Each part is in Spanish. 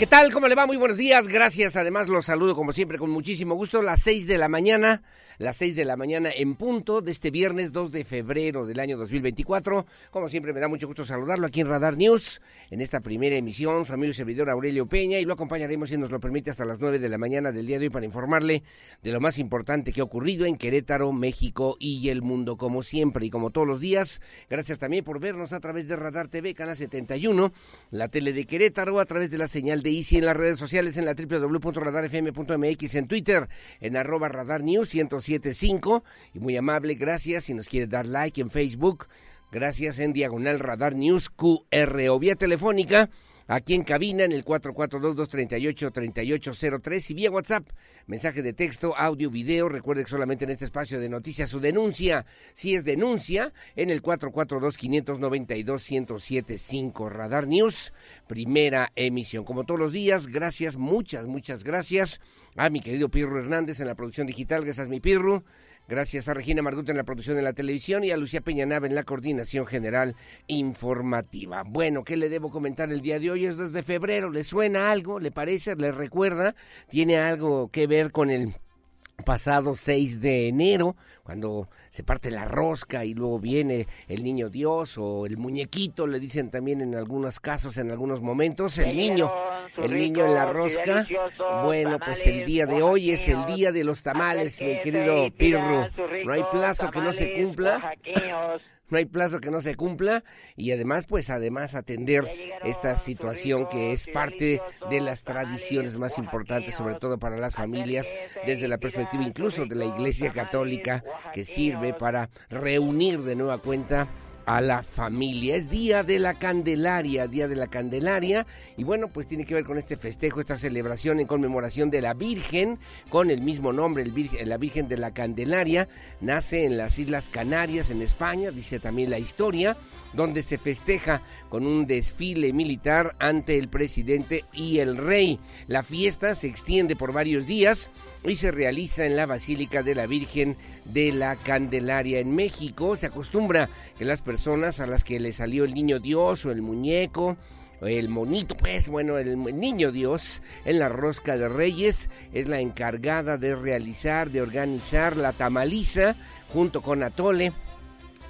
¿Qué tal? ¿Cómo le va? Muy buenos días. Gracias. Además, los saludo como siempre con muchísimo gusto. Las seis de la mañana las 6 de la mañana en punto de este viernes 2 de febrero del año 2024. Como siempre, me da mucho gusto saludarlo aquí en Radar News, en esta primera emisión, su amigo y servidor Aurelio Peña, y lo acompañaremos, si nos lo permite, hasta las 9 de la mañana del día de hoy para informarle de lo más importante que ha ocurrido en Querétaro, México y el mundo, como siempre y como todos los días. Gracias también por vernos a través de Radar TV, Canal 71, la tele de Querétaro, a través de la señal de Easy en las redes sociales, en la www.radarfm.mx, en Twitter, en arroba Radar News 107 75 y muy amable, gracias. Si nos quiere dar like en Facebook, gracias en Diagonal Radar News QR o vía telefónica aquí en cabina en el 442-238-3803 y vía WhatsApp, mensaje de texto, audio, video. Recuerde que solamente en este espacio de noticias su denuncia, si es denuncia, en el 442-592-1075 Radar News, primera emisión. Como todos los días, gracias, muchas, muchas gracias a mi querido Pirro Hernández en la producción digital. Gracias, mi Pirro. Gracias a Regina Marduta en la producción de la televisión y a Lucía Peñanave en la coordinación general informativa. Bueno, ¿qué le debo comentar el día de hoy? Es 2 de febrero. ¿Le suena algo? ¿Le parece? ¿Le recuerda? ¿Tiene algo que ver con el pasado 6 de enero, cuando se parte la rosca y luego viene el niño Dios o el muñequito, le dicen también en algunos casos, en algunos momentos, el niño, el niño en la rosca. Bueno, pues el día de hoy es el día de los tamales, mi querido Pirro. No hay plazo que no se cumpla no hay plazo que no se cumpla y además pues además atender esta situación que es parte de las tradiciones más importantes sobre todo para las familias desde la perspectiva incluso de la Iglesia Católica que sirve para reunir de nueva cuenta a la familia. Es Día de la Candelaria, Día de la Candelaria, y bueno, pues tiene que ver con este festejo, esta celebración en conmemoración de la Virgen, con el mismo nombre, el la Virgen de la Candelaria, nace en las Islas Canarias, en España, dice también la historia, donde se festeja con un desfile militar ante el presidente y el rey. La fiesta se extiende por varios días y se realiza en la Basílica de la Virgen de la Candelaria en México. Se acostumbra que las personas a las que le salió el niño Dios o el muñeco, el monito, pues bueno, el niño Dios en la rosca de Reyes es la encargada de realizar, de organizar la tamaliza junto con Atole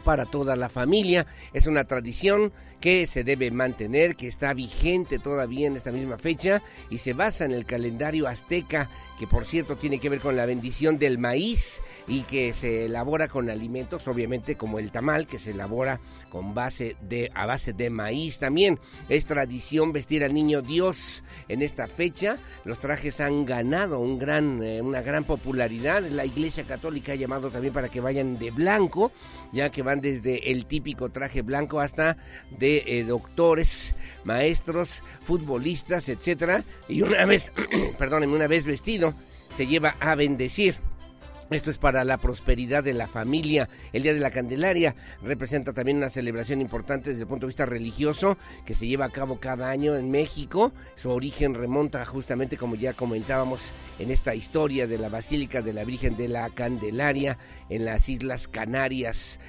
para toda la familia. Es una tradición que se debe mantener, que está vigente todavía en esta misma fecha y se basa en el calendario azteca que por cierto tiene que ver con la bendición del maíz y que se elabora con alimentos, obviamente como el tamal, que se elabora con base de, a base de maíz también. Es tradición vestir al niño Dios en esta fecha. Los trajes han ganado un gran, eh, una gran popularidad. La Iglesia Católica ha llamado también para que vayan de blanco, ya que van desde el típico traje blanco hasta de eh, doctores, maestros, futbolistas, etcétera. Y una vez, perdónenme, una vez vestido se lleva a bendecir. Esto es para la prosperidad de la familia. El Día de la Candelaria representa también una celebración importante desde el punto de vista religioso que se lleva a cabo cada año en México. Su origen remonta justamente, como ya comentábamos, en esta historia de la Basílica de la Virgen de la Candelaria en las Islas Canarias.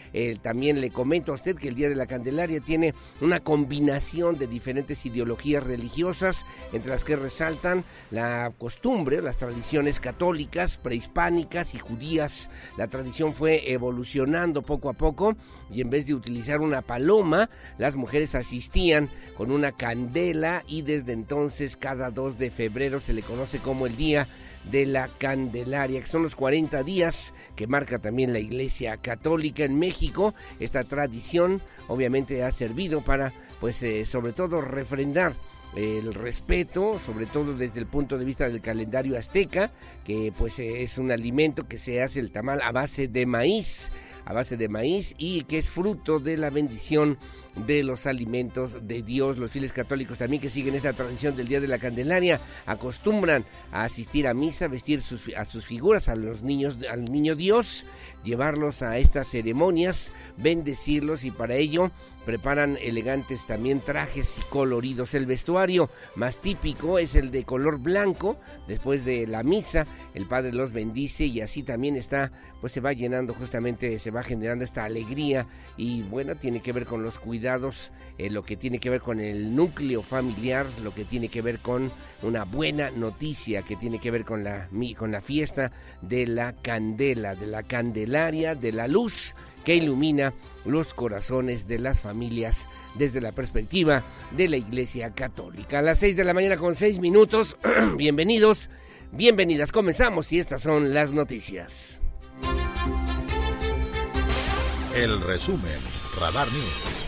también le comento a usted que el Día de la Candelaria tiene una combinación de diferentes ideologías religiosas, entre las que resaltan la costumbre, las tradiciones católicas, prehispánicas y judías. La tradición fue evolucionando poco a poco y en vez de utilizar una paloma, las mujeres asistían con una candela y desde entonces cada 2 de febrero se le conoce como el Día de la Candelaria, que son los 40 días que marca también la Iglesia Católica en México. Esta tradición obviamente ha servido para, pues, eh, sobre todo refrendar el respeto, sobre todo desde el punto de vista del calendario azteca, que pues es un alimento que se hace el tamal a base de maíz, a base de maíz y que es fruto de la bendición de los alimentos de Dios. Los fieles católicos también que siguen esta tradición del Día de la Candelaria acostumbran a asistir a misa, vestir a sus figuras, a los niños, al niño Dios, llevarlos a estas ceremonias, bendecirlos y para ello preparan elegantes también trajes y coloridos. El vestuario más típico es el de color blanco. Después de la misa, el Padre los bendice y así también está, pues se va llenando justamente, se va generando esta alegría y bueno, tiene que ver con los cuidados, eh, lo que tiene que ver con el núcleo familiar, lo que tiene que ver con una buena noticia, que tiene que ver con la, con la fiesta de la candela, de la candelaria, de la luz que ilumina los corazones de las familias desde la perspectiva de la Iglesia Católica. A las 6 de la mañana con 6 minutos, bienvenidos, bienvenidas, comenzamos y estas son las noticias. El resumen, Radar News.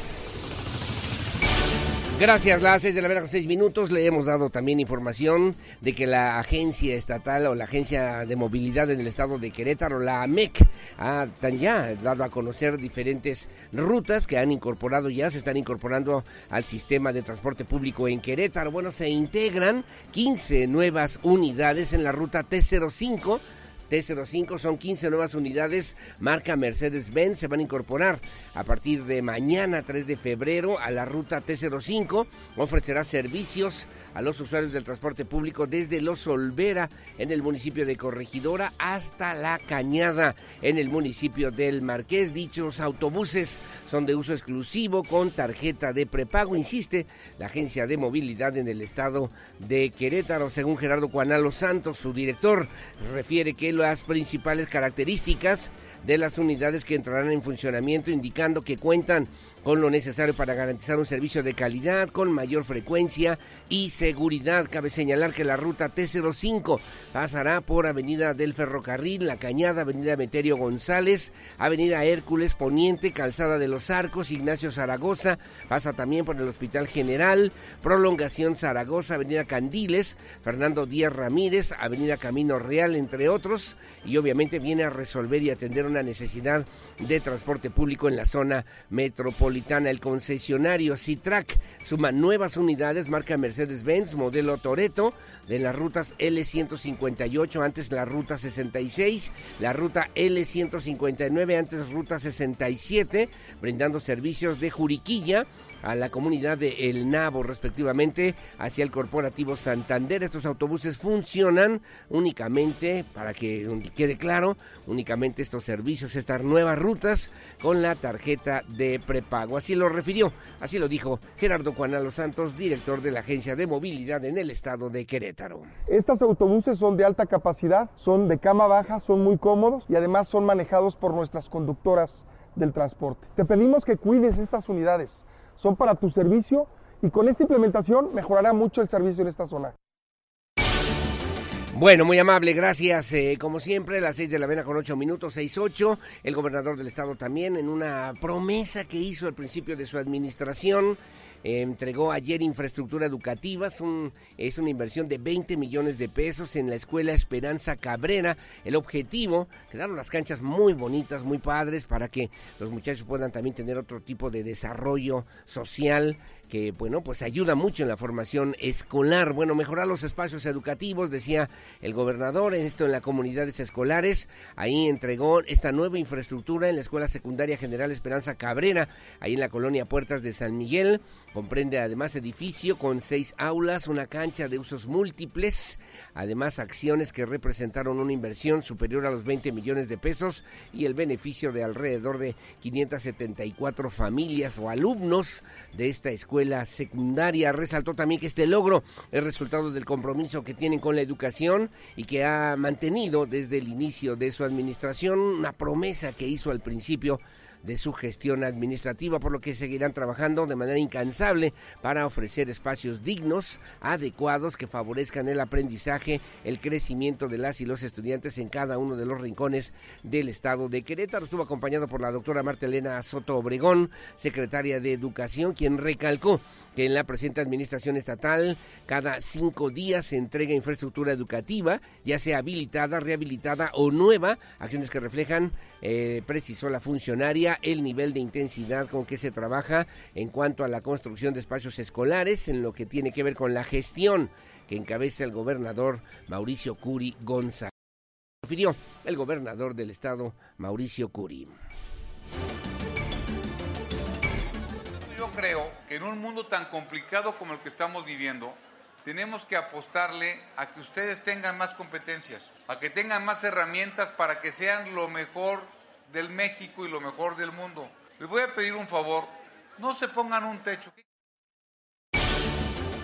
Gracias, las seis de la con seis minutos. Le hemos dado también información de que la agencia estatal o la agencia de movilidad en el estado de Querétaro, la AMEC, ha ya dado a conocer diferentes rutas que han incorporado ya, se están incorporando al sistema de transporte público en Querétaro. Bueno, se integran 15 nuevas unidades en la ruta T05 T05 son 15 nuevas unidades marca Mercedes-Benz. Se van a incorporar a partir de mañana 3 de febrero a la ruta T05. Ofrecerá servicios a los usuarios del transporte público desde Los Olvera en el municipio de Corregidora hasta La Cañada en el municipio del Marqués. Dichos autobuses son de uso exclusivo con tarjeta de prepago, insiste la agencia de movilidad en el estado de Querétaro. Según Gerardo Cuanalo Santos, su director, refiere que las principales características de las unidades que entrarán en funcionamiento indicando que cuentan con lo necesario para garantizar un servicio de calidad con mayor frecuencia y seguridad. Cabe señalar que la ruta T05 pasará por Avenida del Ferrocarril, La Cañada, Avenida Meterio González, Avenida Hércules Poniente, Calzada de los Arcos, Ignacio Zaragoza, pasa también por el Hospital General, Prolongación Zaragoza, Avenida Candiles, Fernando Díaz Ramírez, Avenida Camino Real, entre otros, y obviamente viene a resolver y atender una necesidad de transporte público en la zona metropolitana. El concesionario Citrac suma nuevas unidades marca Mercedes-Benz modelo Toreto de las rutas L158, antes la ruta 66, la ruta L159, antes ruta 67, brindando servicios de Juriquilla a la comunidad de El Nabo, respectivamente, hacia el Corporativo Santander. Estos autobuses funcionan únicamente, para que quede claro, únicamente estos servicios, estas nuevas rutas con la tarjeta de prepago. Así lo refirió, así lo dijo Gerardo Juanalo Santos, director de la Agencia de Movilidad en el estado de Querétaro. Estos autobuses son de alta capacidad, son de cama baja, son muy cómodos y además son manejados por nuestras conductoras del transporte. Te pedimos que cuides estas unidades son para tu servicio y con esta implementación mejorará mucho el servicio en esta zona. Bueno, muy amable, gracias. Eh, como siempre, las seis de la mañana con ocho minutos, seis ocho. El gobernador del estado también, en una promesa que hizo al principio de su administración, entregó ayer infraestructura educativa, es, es, una inversión de 20 millones de pesos en la escuela Esperanza Cabrera. El objetivo, quedaron las canchas muy bonitas, muy padres, para que los muchachos puedan también tener otro tipo de desarrollo social que bueno, pues ayuda mucho en la formación escolar. Bueno, mejorar los espacios educativos, decía el gobernador, esto en las comunidades escolares. Ahí entregó esta nueva infraestructura en la Escuela Secundaria General Esperanza Cabrera, ahí en la colonia Puertas de San Miguel. Comprende además edificio con seis aulas, una cancha de usos múltiples, además acciones que representaron una inversión superior a los 20 millones de pesos y el beneficio de alrededor de 574 familias o alumnos de esta escuela secundaria. Resaltó también que este logro es resultado del compromiso que tienen con la educación y que ha mantenido desde el inicio de su administración una promesa que hizo al principio de su gestión administrativa, por lo que seguirán trabajando de manera incansable para ofrecer espacios dignos, adecuados, que favorezcan el aprendizaje, el crecimiento de las y los estudiantes en cada uno de los rincones del estado de Querétaro. Estuvo acompañado por la doctora Marta Elena Soto Obregón, secretaria de Educación, quien recalcó que en la presente administración estatal cada cinco días se entrega infraestructura educativa, ya sea habilitada, rehabilitada o nueva, acciones que reflejan, eh, precisó la funcionaria, el nivel de intensidad con que se trabaja en cuanto a la construcción de espacios escolares, en lo que tiene que ver con la gestión que encabeza el gobernador Mauricio Curi González. Refirió el gobernador del estado, Mauricio Curi. creo que en un mundo tan complicado como el que estamos viviendo, tenemos que apostarle a que ustedes tengan más competencias, a que tengan más herramientas para que sean lo mejor del México y lo mejor del mundo. Les voy a pedir un favor, no se pongan un techo.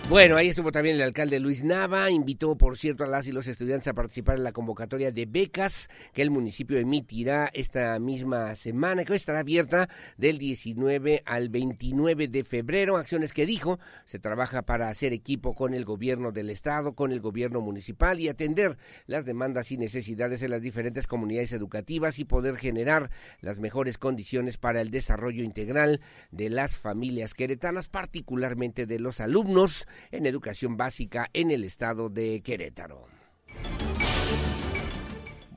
Bueno, ahí estuvo también el alcalde Luis Nava, invitó por cierto a las y los estudiantes a participar en la convocatoria de becas que el municipio emitirá esta misma semana, que estará abierta del 19 al 29 de febrero, acciones que dijo se trabaja para hacer equipo con el gobierno del estado, con el gobierno municipal y atender las demandas y necesidades de las diferentes comunidades educativas y poder generar las mejores condiciones para el desarrollo integral de las familias queretanas, particularmente de los alumnos en educación básica en el estado de Querétaro.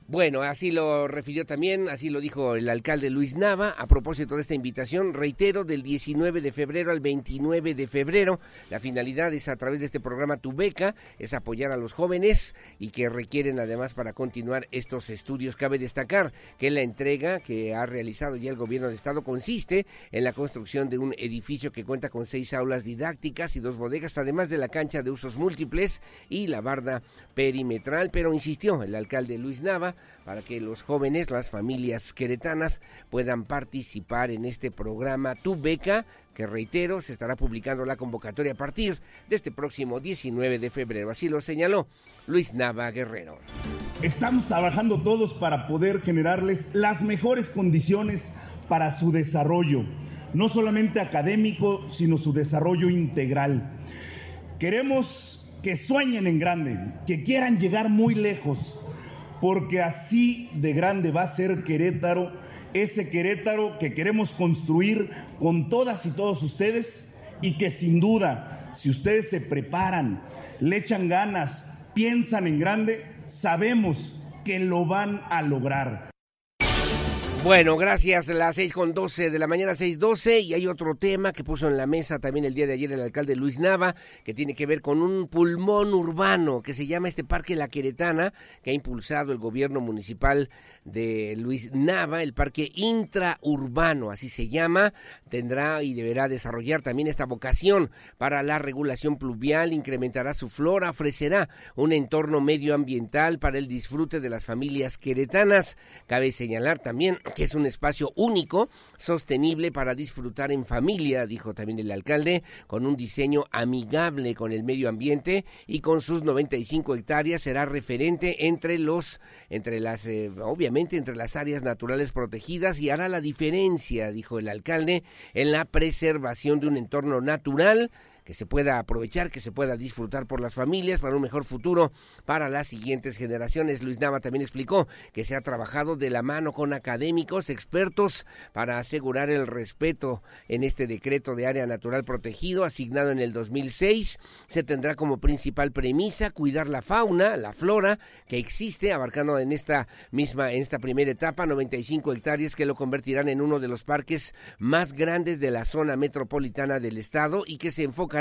Bueno, así lo refirió también, así lo dijo el alcalde Luis Nava a propósito de esta invitación. Reitero, del 19 de febrero al 29 de febrero, la finalidad es a través de este programa Tu Beca, es apoyar a los jóvenes y que requieren además para continuar estos estudios. Cabe destacar que la entrega que ha realizado ya el gobierno de estado consiste en la construcción de un edificio que cuenta con seis aulas didácticas y dos bodegas, además de la cancha de usos múltiples y la barda perimetral, pero insistió el alcalde Luis Nava para que los jóvenes, las familias queretanas puedan participar en este programa Tu Beca, que reitero, se estará publicando la convocatoria a partir de este próximo 19 de febrero. Así lo señaló Luis Nava Guerrero. Estamos trabajando todos para poder generarles las mejores condiciones para su desarrollo, no solamente académico, sino su desarrollo integral. Queremos que sueñen en grande, que quieran llegar muy lejos, porque así de grande va a ser Querétaro, ese Querétaro que queremos construir con todas y todos ustedes y que sin duda, si ustedes se preparan, le echan ganas, piensan en grande, sabemos que lo van a lograr. Bueno, gracias. Las seis con doce de la mañana, seis doce. Y hay otro tema que puso en la mesa también el día de ayer el alcalde Luis Nava, que tiene que ver con un pulmón urbano que se llama este Parque La Queretana, que ha impulsado el gobierno municipal de Luis Nava, el Parque Intraurbano, así se llama. Tendrá y deberá desarrollar también esta vocación para la regulación pluvial, incrementará su flora, ofrecerá un entorno medioambiental para el disfrute de las familias queretanas. Cabe señalar también que es un espacio único, sostenible para disfrutar en familia, dijo también el alcalde, con un diseño amigable con el medio ambiente y con sus 95 hectáreas será referente entre los, entre las, eh, obviamente entre las áreas naturales protegidas y hará la diferencia, dijo el alcalde, en la preservación de un entorno natural que se pueda aprovechar, que se pueda disfrutar por las familias para un mejor futuro para las siguientes generaciones. Luis Nava también explicó que se ha trabajado de la mano con académicos, expertos, para asegurar el respeto en este decreto de área natural protegido asignado en el 2006. Se tendrá como principal premisa cuidar la fauna, la flora que existe, abarcando en esta misma, en esta primera etapa, 95 hectáreas que lo convertirán en uno de los parques más grandes de la zona metropolitana del estado y que se enfoca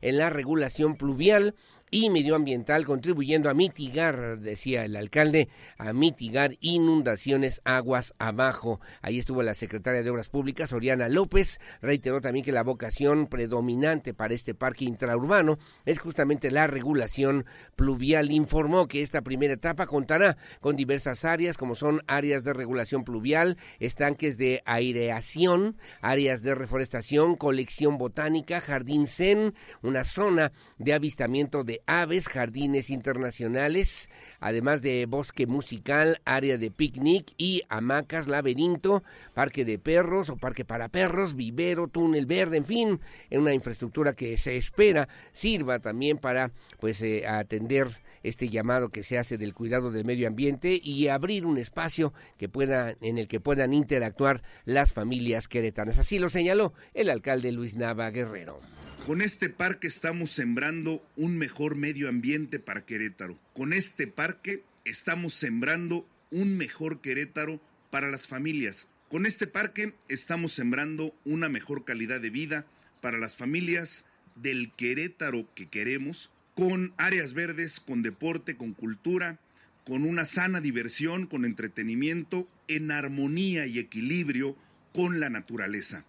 en la regulación pluvial y medioambiental, contribuyendo a mitigar, decía el alcalde, a mitigar inundaciones aguas abajo. Ahí estuvo la secretaria de Obras Públicas, Oriana López, reiteró también que la vocación predominante para este parque intraurbano es justamente la regulación pluvial. Informó que esta primera etapa contará con diversas áreas, como son áreas de regulación pluvial, estanques de aireación, áreas de reforestación, colección botánica, jardín zen, una zona de avistamiento de aves, jardines internacionales, además de bosque musical, área de picnic y hamacas, laberinto, parque de perros o parque para perros, vivero, túnel verde, en fin, en una infraestructura que se espera sirva también para pues eh, atender este llamado que se hace del cuidado del medio ambiente y abrir un espacio que pueda en el que puedan interactuar las familias queretanas. Así lo señaló el alcalde Luis Nava Guerrero. Con este parque estamos sembrando un mejor medio ambiente para Querétaro. Con este parque estamos sembrando un mejor Querétaro para las familias. Con este parque estamos sembrando una mejor calidad de vida para las familias del Querétaro que queremos, con áreas verdes, con deporte, con cultura, con una sana diversión, con entretenimiento, en armonía y equilibrio con la naturaleza.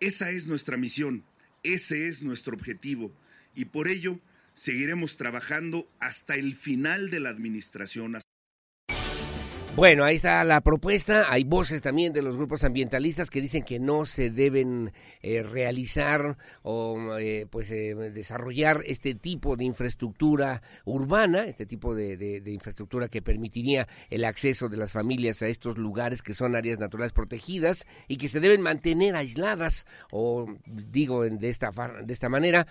Esa es nuestra misión, ese es nuestro objetivo y por ello seguiremos trabajando hasta el final de la administración. Bueno, ahí está la propuesta. Hay voces también de los grupos ambientalistas que dicen que no se deben eh, realizar o eh, pues eh, desarrollar este tipo de infraestructura urbana, este tipo de, de, infraestructura que permitiría el acceso de las familias a estos lugares que son áreas naturales protegidas y que se deben mantener aisladas o digo de esta de esta manera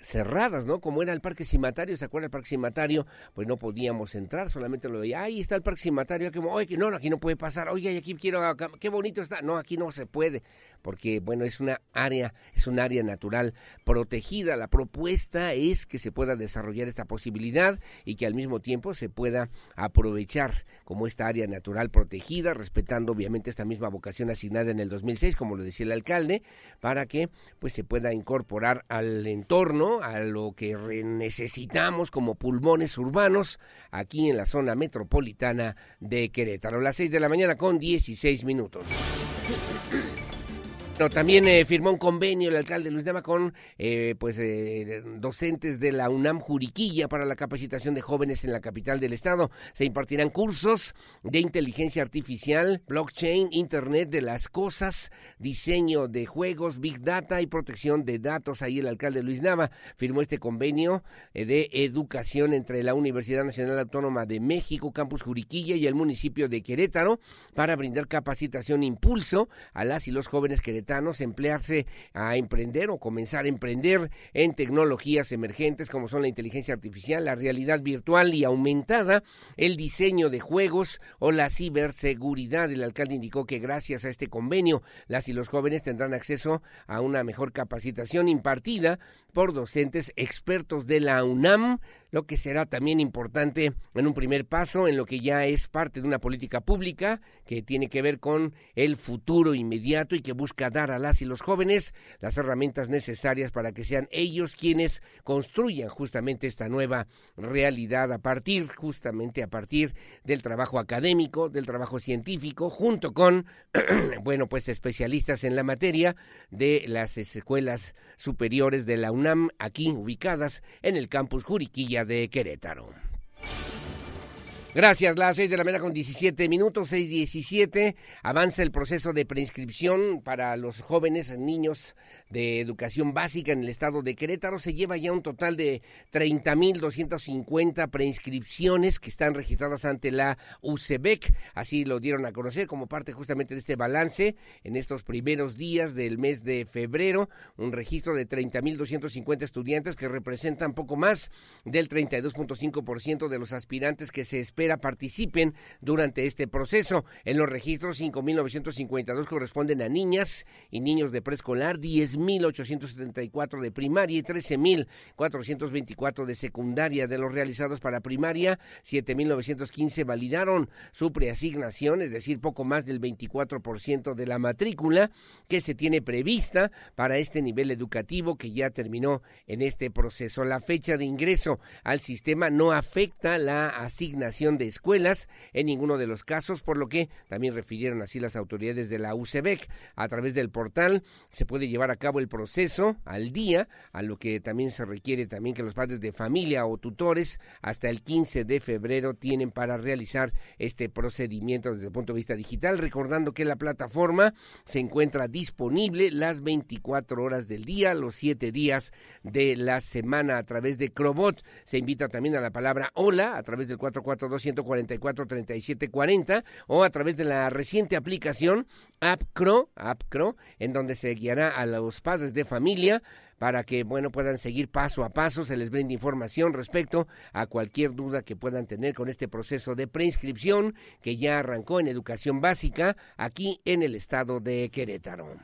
cerradas, ¿no? Como era el parque cimatario, ¿se acuerda el parque cimatario? Pues no podíamos entrar, solamente lo veía, ahí está el parque cimatario, como, oye, que no, aquí no puede pasar, oye, aquí quiero, qué bonito está, no, aquí no se puede, porque, bueno, es una área, es un área natural protegida, la propuesta es que se pueda desarrollar esta posibilidad y que al mismo tiempo se pueda aprovechar como esta área natural protegida, respetando obviamente esta misma vocación asignada en el 2006, como lo decía el alcalde, para que pues se pueda incorporar al entorno a lo que necesitamos como pulmones urbanos aquí en la zona metropolitana de Querétaro. Las 6 de la mañana con 16 minutos también eh, firmó un convenio el alcalde Luis Dama con eh, pues eh, docentes de la UNAM Juriquilla para la capacitación de jóvenes en la capital del estado. Se impartirán cursos de inteligencia artificial, blockchain, internet de las cosas, diseño de juegos, big data y protección de datos. Ahí el alcalde Luis Nava firmó este convenio de educación entre la Universidad Nacional Autónoma de México, Campus Juriquilla y el municipio de Querétaro para brindar capacitación e impulso a las y los jóvenes queretanos emplearse a emprender o comenzar a emprender en tecnologías emergentes como son la inteligencia artificial, la realidad virtual y aumentada, el diseño de juegos o la ciberseguridad. El alcalde indicó que gracias a este convenio las y los jóvenes tendrán acceso a una mejor capacitación impartida por docentes expertos de la UNAM, lo que será también importante en un primer paso en lo que ya es parte de una política pública que tiene que ver con el futuro inmediato y que busca dar a las y los jóvenes las herramientas necesarias para que sean ellos quienes construyan justamente esta nueva realidad a partir justamente a partir del trabajo académico, del trabajo científico, junto con bueno, pues especialistas en la materia de las escuelas superiores de la UNAM aquí ubicadas en el campus Juriquilla de Querétaro. Gracias, las seis de la mañana con 17 minutos, seis diecisiete. Avanza el proceso de preinscripción para los jóvenes niños de educación básica en el estado de Querétaro. Se lleva ya un total de 30.250 preinscripciones que están registradas ante la UCEBEC. Así lo dieron a conocer como parte justamente de este balance en estos primeros días del mes de febrero. Un registro de 30.250 estudiantes que representan poco más del 32.5% de los aspirantes que se esperan participen durante este proceso. En los registros, 5.952 corresponden a niñas y niños de preescolar, 10.874 de primaria y 13.424 de secundaria. De los realizados para primaria, 7.915 validaron su preasignación, es decir, poco más del 24% de la matrícula que se tiene prevista para este nivel educativo que ya terminó en este proceso. La fecha de ingreso al sistema no afecta la asignación de escuelas en ninguno de los casos, por lo que también refirieron así las autoridades de la UCEBEC. A través del portal se puede llevar a cabo el proceso al día, a lo que también se requiere también que los padres de familia o tutores hasta el 15 de febrero tienen para realizar este procedimiento desde el punto de vista digital, recordando que la plataforma se encuentra disponible las 24 horas del día, los 7 días de la semana a través de Crobot. Se invita también a la palabra hola a través del 442-144-3740 o a través de la reciente aplicación AppCro, AppCro, en donde se guiará a los padres de familia para que bueno puedan seguir paso a paso, se les brinde información respecto a cualquier duda que puedan tener con este proceso de preinscripción que ya arrancó en educación básica aquí en el estado de Querétaro.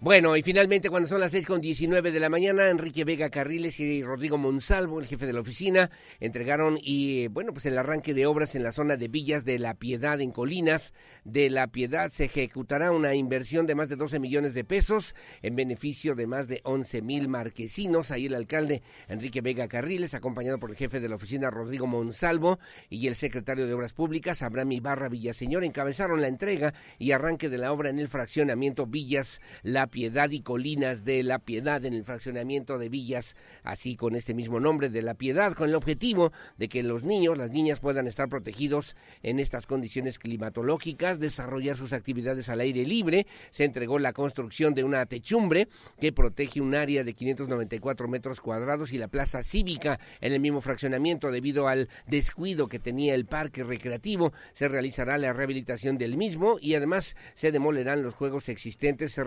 Bueno, y finalmente cuando son las seis con diecinueve de la mañana, Enrique Vega Carriles y Rodrigo Monsalvo, el jefe de la oficina, entregaron y bueno, pues el arranque de obras en la zona de Villas de la Piedad en Colinas de la Piedad se ejecutará una inversión de más de 12 millones de pesos en beneficio de más de 11 mil marquesinos. Ahí el alcalde Enrique Vega Carriles, acompañado por el jefe de la oficina Rodrigo Monsalvo y el secretario de Obras Públicas Abraham Ibarra Villaseñor encabezaron la entrega y arranque de la obra en el fraccionamiento Villas La Piedad y Colinas de La Piedad en el fraccionamiento de Villas, así con este mismo nombre de La Piedad, con el objetivo de que los niños, las niñas puedan estar protegidos en estas condiciones climatológicas, desarrollar sus actividades al aire libre. Se entregó la construcción de una techumbre que protege un área de 594 metros cuadrados y la plaza cívica en el mismo fraccionamiento debido al descuido que tenía el parque recreativo. Se realizará la rehabilitación del mismo y además se demolerán los juegos existentes, se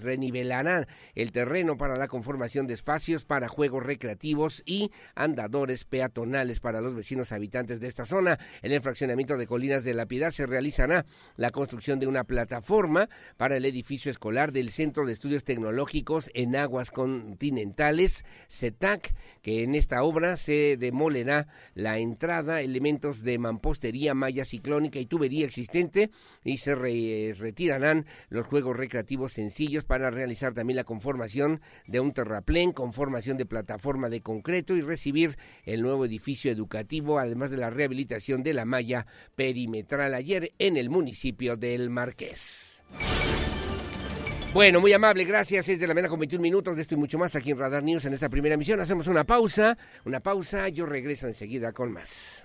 renivelarán el terreno para la conformación de espacios para juegos recreativos y andadores peatonales para los vecinos habitantes de esta zona. En el fraccionamiento de Colinas de la Piedad se realizará la construcción de una plataforma para el edificio escolar del Centro de Estudios Tecnológicos en Aguas Continentales, CETAC, que en esta obra se demolerá la entrada, elementos de mampostería, malla ciclónica y tubería existente y se retirarán los juegos recreativos sencillos para realizar también la conformación de un terraplén con formación de plataforma de concreto y recibir el nuevo edificio educativo, además de la rehabilitación de la malla perimetral ayer en el municipio del Marqués. Bueno, muy amable, gracias. Es de la mañana con 21 minutos de esto y mucho más aquí en Radar News en esta primera emisión. Hacemos una pausa, una pausa. Yo regreso enseguida con más.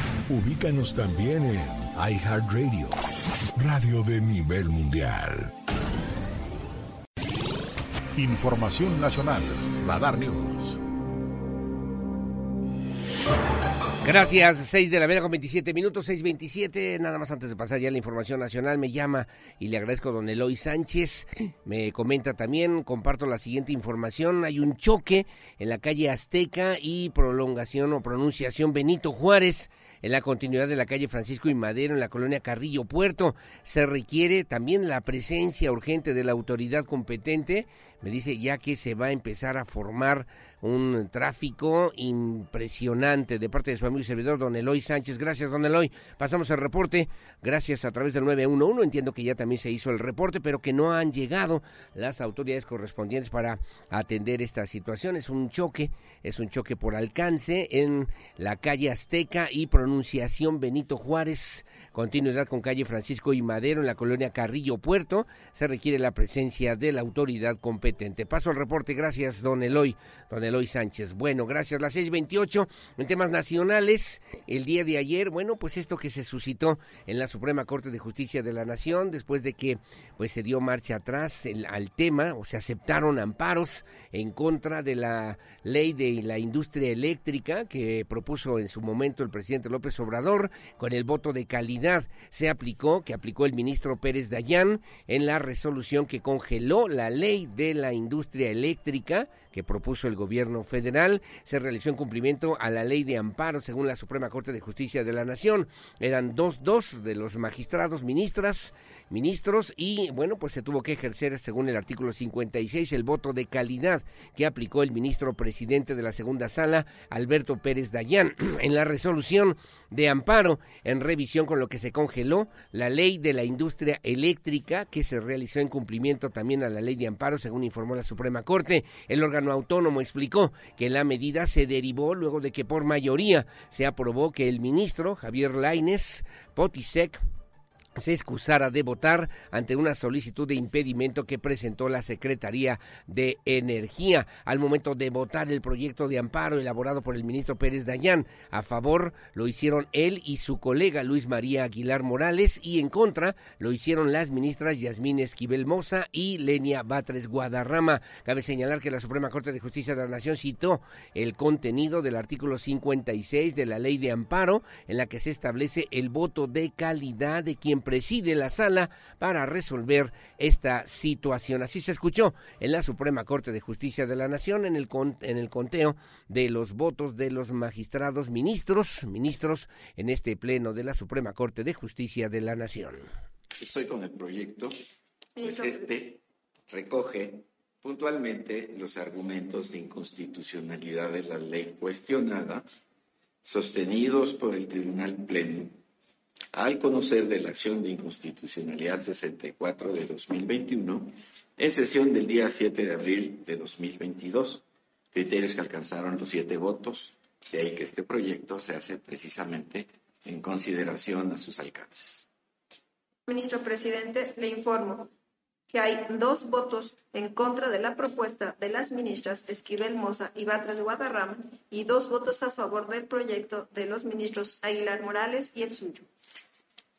Ubícanos también en iHeartRadio, radio de nivel mundial. Información nacional, Radar News. Gracias, 6 de la mañana con 27 minutos, 6.27. Nada más antes de pasar ya la información nacional, me llama y le agradezco a don Eloy Sánchez. Me comenta también, comparto la siguiente información. Hay un choque en la calle Azteca y prolongación o pronunciación Benito Juárez en la continuidad de la calle Francisco y Madero en la colonia Carrillo Puerto. Se requiere también la presencia urgente de la autoridad competente, me dice ya que se va a empezar a formar un tráfico impresionante de parte de su amigo y servidor don Eloy Sánchez. Gracias, don Eloy. Pasamos el reporte. Gracias a través del 911. Entiendo que ya también se hizo el reporte, pero que no han llegado las autoridades correspondientes para atender esta situación. Es un choque, es un choque por alcance en la calle Azteca y pronunciación Benito Juárez. Continuidad con calle Francisco y Madero en la colonia Carrillo Puerto. Se requiere la presencia de la autoridad competente. Paso al reporte. Gracias, don Eloy. Don Eloy Sánchez. Bueno, gracias. Las 6:28 en temas nacionales. El día de ayer, bueno, pues esto que se suscitó en la Suprema Corte de Justicia de la Nación después de que pues se dio marcha atrás al tema o se aceptaron amparos en contra de la ley de la industria eléctrica que propuso en su momento el presidente López Obrador con el voto de calidad. Se aplicó, que aplicó el ministro Pérez Dayán en la resolución que congeló la ley de la industria eléctrica que propuso el gobierno federal. Se realizó en cumplimiento a la ley de amparo según la Suprema Corte de Justicia de la Nación. Eran dos, dos de los magistrados ministras ministros y bueno, pues se tuvo que ejercer según el artículo 56 el voto de calidad que aplicó el ministro presidente de la segunda sala, Alberto Pérez Dayán, en la resolución de amparo en revisión con lo que se congeló la ley de la industria eléctrica que se realizó en cumplimiento también a la ley de amparo según informó la Suprema Corte. El órgano autónomo explicó que la medida se derivó luego de que por mayoría se aprobó que el ministro Javier Laines Potisek se excusara de votar ante una solicitud de impedimento que presentó la Secretaría de Energía. Al momento de votar el proyecto de amparo elaborado por el ministro Pérez Dayán, a favor lo hicieron él y su colega Luis María Aguilar Morales y en contra lo hicieron las ministras Yasmín Esquivel Moza y Lenia Batres Guadarrama. Cabe señalar que la Suprema Corte de Justicia de la Nación citó el contenido del artículo 56 de la Ley de Amparo en la que se establece el voto de calidad de quien preside la sala para resolver esta situación. Así se escuchó en la Suprema Corte de Justicia de la Nación en el, en el conteo de los votos de los magistrados ministros, ministros en este pleno de la Suprema Corte de Justicia de la Nación. Estoy con el proyecto, pues este recoge puntualmente los argumentos de inconstitucionalidad de la ley cuestionada, sostenidos por el Tribunal Pleno al conocer de la acción de inconstitucionalidad 64 de 2021 en sesión del día 7 de abril de 2022, criterios que alcanzaron los siete votos, de ahí que este proyecto se hace precisamente en consideración a sus alcances. Ministro Presidente, le informo que hay dos votos en contra de la propuesta de las ministras Esquivel Moza y Batras Guadarrama y dos votos a favor del proyecto de los ministros Aguilar Morales y el suyo.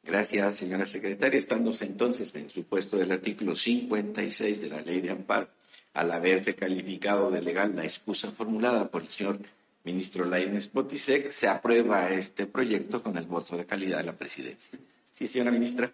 Gracias, señora secretaria. Estamos entonces en el supuesto del artículo 56 de la Ley de Amparo, al haberse calificado de legal la excusa formulada por el señor ministro Lainez Potisek, se aprueba este proyecto con el voto de calidad de la presidencia. Sí, señora ministra.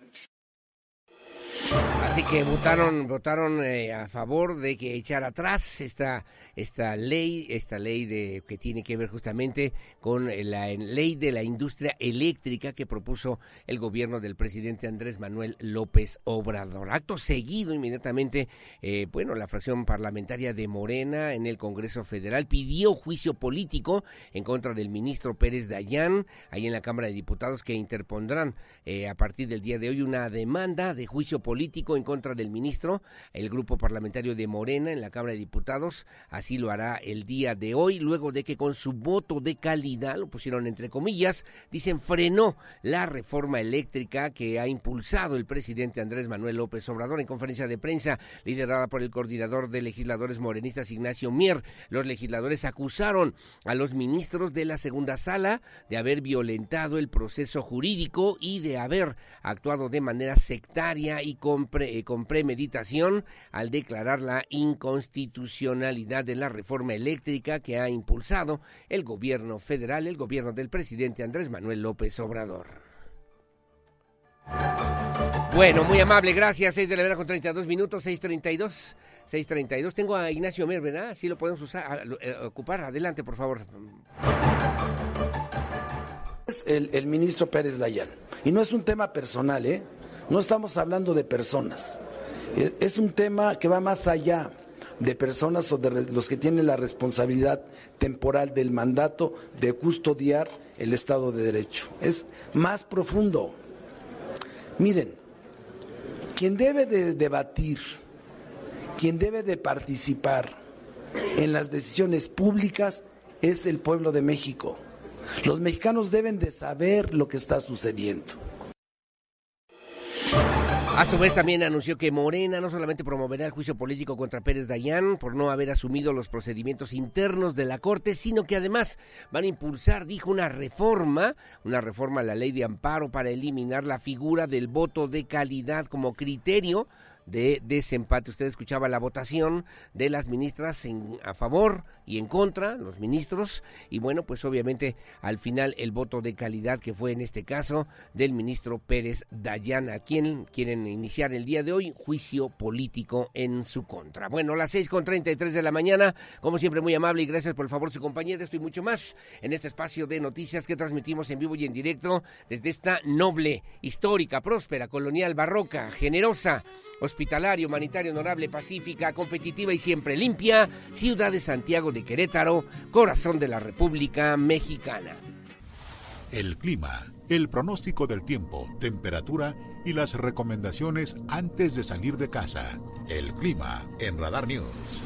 Así que votaron, votaron eh, a favor de que echar atrás esta, esta ley, esta ley de, que tiene que ver justamente con la ley de la industria eléctrica que propuso el gobierno del presidente Andrés Manuel López Obrador. Acto seguido, inmediatamente, eh, bueno, la fracción parlamentaria de Morena en el Congreso Federal pidió juicio político en contra del ministro Pérez Dayán, ahí en la Cámara de Diputados, que interpondrán eh, a partir del día de hoy una demanda de juicio político en contra del ministro. El grupo parlamentario de Morena en la Cámara de Diputados así lo hará el día de hoy, luego de que con su voto de calidad, lo pusieron entre comillas, dicen frenó la reforma eléctrica que ha impulsado el presidente Andrés Manuel López Obrador en conferencia de prensa liderada por el coordinador de legisladores morenistas Ignacio Mier. Los legisladores acusaron a los ministros de la segunda sala de haber violentado el proceso jurídico y de haber actuado de manera sectaria y eh, con, premeditación al declarar la inconstitucionalidad de la reforma eléctrica que ha impulsado el gobierno federal, el gobierno del presidente Andrés Manuel López Obrador. Bueno, muy amable, gracias. 6 de la mañana con 32 minutos, 6.32. 6.32. Tengo a Ignacio Mer, ¿verdad? Sí lo podemos usar, eh, ocupar. Adelante, por favor. El, el ministro Pérez Dayan. Y no es un tema personal, ¿eh? No estamos hablando de personas. E, es un tema que va más allá de personas o de los que tienen la responsabilidad temporal del mandato de custodiar el Estado de Derecho. Es más profundo. Miren, quien debe de debatir, quien debe de participar en las decisiones públicas es el pueblo de México. Los mexicanos deben de saber lo que está sucediendo. A su vez también anunció que Morena no solamente promoverá el juicio político contra Pérez Dayán por no haber asumido los procedimientos internos de la Corte, sino que además van a impulsar, dijo, una reforma, una reforma a la ley de amparo para eliminar la figura del voto de calidad como criterio de desempate. Usted escuchaba la votación de las ministras en, a favor y en contra, los ministros, y bueno, pues obviamente al final el voto de calidad que fue en este caso del ministro Pérez Dayana, a quien quieren iniciar el día de hoy juicio político en su contra. Bueno, las seis con treinta y tres de la mañana, como siempre muy amable y gracias por el favor su compañía de esto y mucho más en este espacio de noticias que transmitimos en vivo y en directo desde esta noble, histórica, próspera, colonial, barroca, generosa, hospitalaria, humanitaria, honorable, pacífica, competitiva y siempre limpia, ciudad de Santiago de Querétaro, corazón de la República Mexicana. El clima, el pronóstico del tiempo, temperatura y las recomendaciones antes de salir de casa. El clima en Radar News.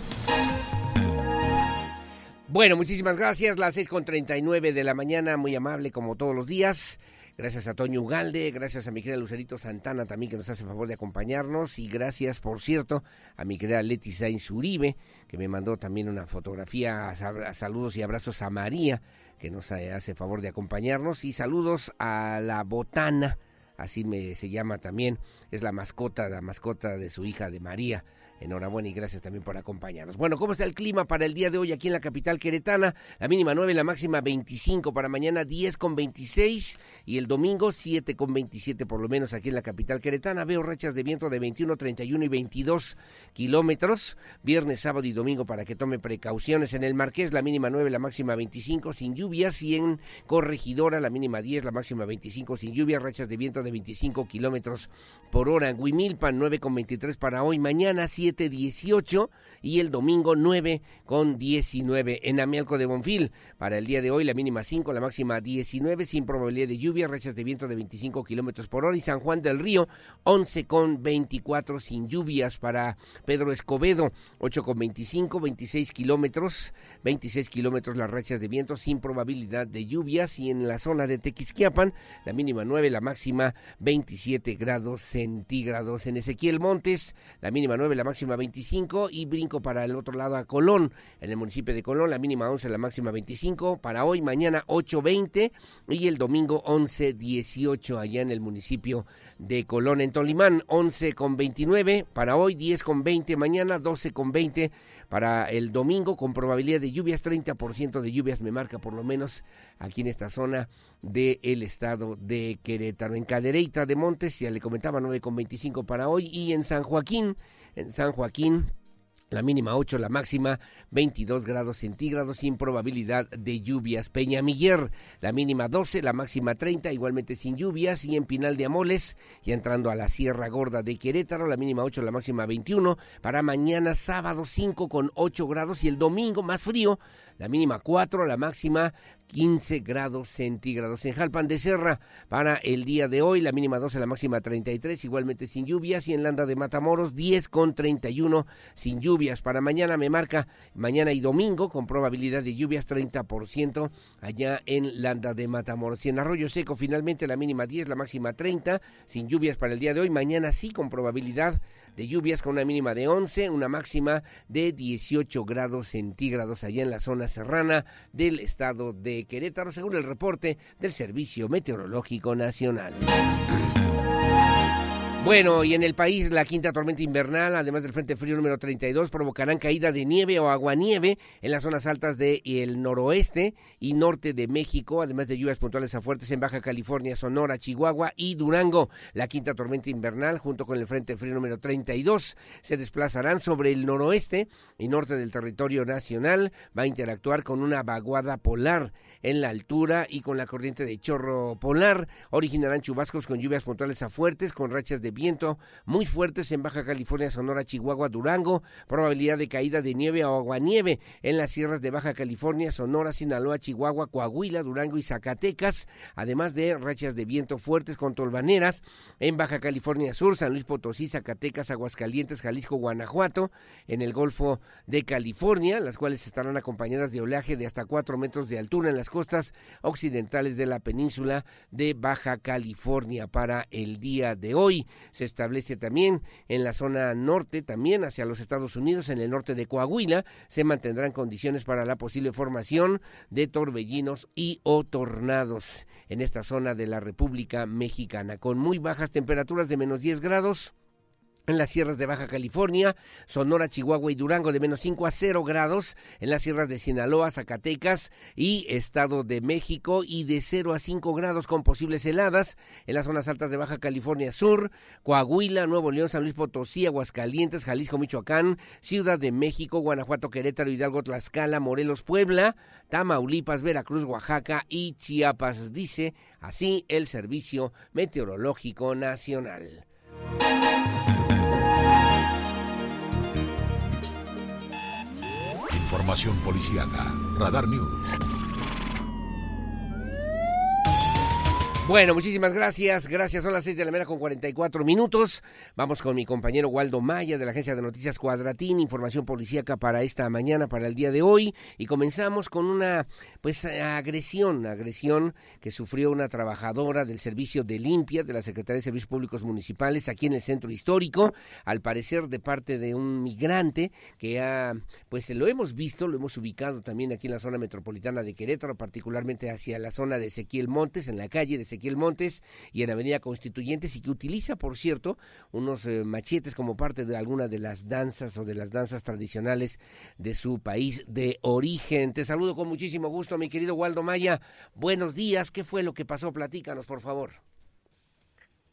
Bueno, muchísimas gracias. Las 6.39 de la mañana, muy amable como todos los días. Gracias a Toño Ugalde, gracias a mi querida Lucerito Santana también que nos hace favor de acompañarnos y gracias, por cierto, a mi querida Leti Sainz Uribe que me mandó también una fotografía, saludos y abrazos a María que nos hace favor de acompañarnos y saludos a la botana, así me se llama también, es la mascota, la mascota de su hija de María. Enhorabuena y gracias también por acompañarnos. Bueno, ¿cómo está el clima para el día de hoy aquí en la capital queretana? La mínima 9, la máxima 25, para mañana 10 con 26 y el domingo 7 con 27 por lo menos aquí en la capital queretana. Veo rachas de viento de 21, 31 y 22 kilómetros. Viernes, sábado y domingo para que tome precauciones. En el Marqués la mínima 9, la máxima 25 sin lluvias y en Corregidora la mínima 10, la máxima 25 sin lluvias. Rachas de viento de 25 kilómetros por hora. En Huimilpan 9 con 23 para hoy. Mañana 7 18 y el domingo 9 con 19 en Amialco de Bonfil. Para el día de hoy la mínima 5, la máxima 19 sin probabilidad de lluvia, rachas de viento de 25 kilómetros por hora y San Juan del Río 11 con 24 sin lluvias para Pedro Escobedo 8 con 25, 26 kilómetros, 26 kilómetros las rachas de viento sin probabilidad de lluvias y en la zona de Tequisquiapan la mínima 9, la máxima 27 grados centígrados. En Ezequiel Montes la mínima 9, la máxima máxima 25 y brinco para el otro lado a Colón, en el municipio de Colón, la mínima 11, la máxima 25, para hoy, mañana 8.20 y el domingo 11.18 allá en el municipio de Colón. En Tolimán 11 con 29, para hoy 10 con 20, mañana 12 con 20, para el domingo con probabilidad de lluvias, 30% de lluvias me marca por lo menos aquí en esta zona del estado de Querétaro. En Cadereyta de Montes, ya le comentaba 9 con 25 para hoy y en San Joaquín en San Joaquín. La mínima 8, la máxima 22 grados centígrados sin probabilidad de lluvias. Peña Miguer, la mínima 12, la máxima 30, igualmente sin lluvias. Y en Pinal de Amoles, y entrando a la Sierra Gorda de Querétaro, la mínima 8, la máxima 21. Para mañana sábado 5 con 8 grados y el domingo más frío, la mínima 4, la máxima 15 grados centígrados. En Jalpan de Serra, para el día de hoy, la mínima 12, la máxima 33, igualmente sin lluvias. Y en Landa de Matamoros, 10 con 31 sin lluvias. Para mañana me marca mañana y domingo con probabilidad de lluvias 30% allá en Landa de Matamoros. Y en Arroyo Seco, finalmente la mínima 10, la máxima 30, sin lluvias para el día de hoy. Mañana sí con probabilidad de lluvias con una mínima de 11, una máxima de 18 grados centígrados allá en la zona serrana del estado de Querétaro, según el reporte del Servicio Meteorológico Nacional. Bueno, y en el país la quinta tormenta invernal, además del Frente Frío número 32, provocarán caída de nieve o aguanieve en las zonas altas del noroeste y norte de México, además de lluvias puntuales a fuertes en Baja California, Sonora, Chihuahua y Durango. La quinta tormenta invernal, junto con el Frente Frío número 32, se desplazarán sobre el noroeste y norte del territorio nacional. Va a interactuar con una vaguada polar en la altura y con la corriente de chorro polar. Originarán chubascos con lluvias puntuales a fuertes, con rachas de viento muy fuertes en Baja California, Sonora, Chihuahua, Durango, probabilidad de caída de nieve o aguanieve en las sierras de Baja California, Sonora, Sinaloa, Chihuahua, Coahuila, Durango y Zacatecas, además de rachas de viento fuertes con tolvaneras en Baja California Sur, San Luis Potosí, Zacatecas, Aguascalientes, Jalisco, Guanajuato, en el Golfo de California, las cuales estarán acompañadas de oleaje de hasta cuatro metros de altura en las costas occidentales de la península de Baja California para el día de hoy se establece también en la zona norte, también hacia los Estados Unidos, en el norte de Coahuila, se mantendrán condiciones para la posible formación de torbellinos y o tornados en esta zona de la República Mexicana, con muy bajas temperaturas de menos 10 grados en las sierras de Baja California, Sonora, Chihuahua y Durango de menos 5 a 0 grados, en las sierras de Sinaloa, Zacatecas y Estado de México y de 0 a 5 grados con posibles heladas en las zonas altas de Baja California Sur, Coahuila, Nuevo León, San Luis Potosí, Aguascalientes, Jalisco, Michoacán, Ciudad de México, Guanajuato, Querétaro, Hidalgo, Tlaxcala, Morelos, Puebla, Tamaulipas, Veracruz, Oaxaca y Chiapas, dice así el Servicio Meteorológico Nacional. Información policíaca. Radar News. Bueno, muchísimas gracias. Gracias. Son las seis de la mañana con 44 minutos. Vamos con mi compañero Waldo Maya de la agencia de noticias Cuadratín. Información policíaca para esta mañana, para el día de hoy. Y comenzamos con una, pues, agresión, agresión que sufrió una trabajadora del servicio de limpia de la Secretaría de Servicios Públicos Municipales aquí en el centro histórico. Al parecer de parte de un migrante que ha, pues, lo hemos visto, lo hemos ubicado también aquí en la zona metropolitana de Querétaro, particularmente hacia la zona de Ezequiel Montes, en la calle de Ezequiel Montes y en Avenida Constituyentes y que utiliza, por cierto, unos eh, machetes como parte de alguna de las danzas o de las danzas tradicionales de su país de origen. Te saludo con muchísimo gusto, mi querido Waldo Maya. Buenos días. ¿Qué fue lo que pasó? Platícanos, por favor.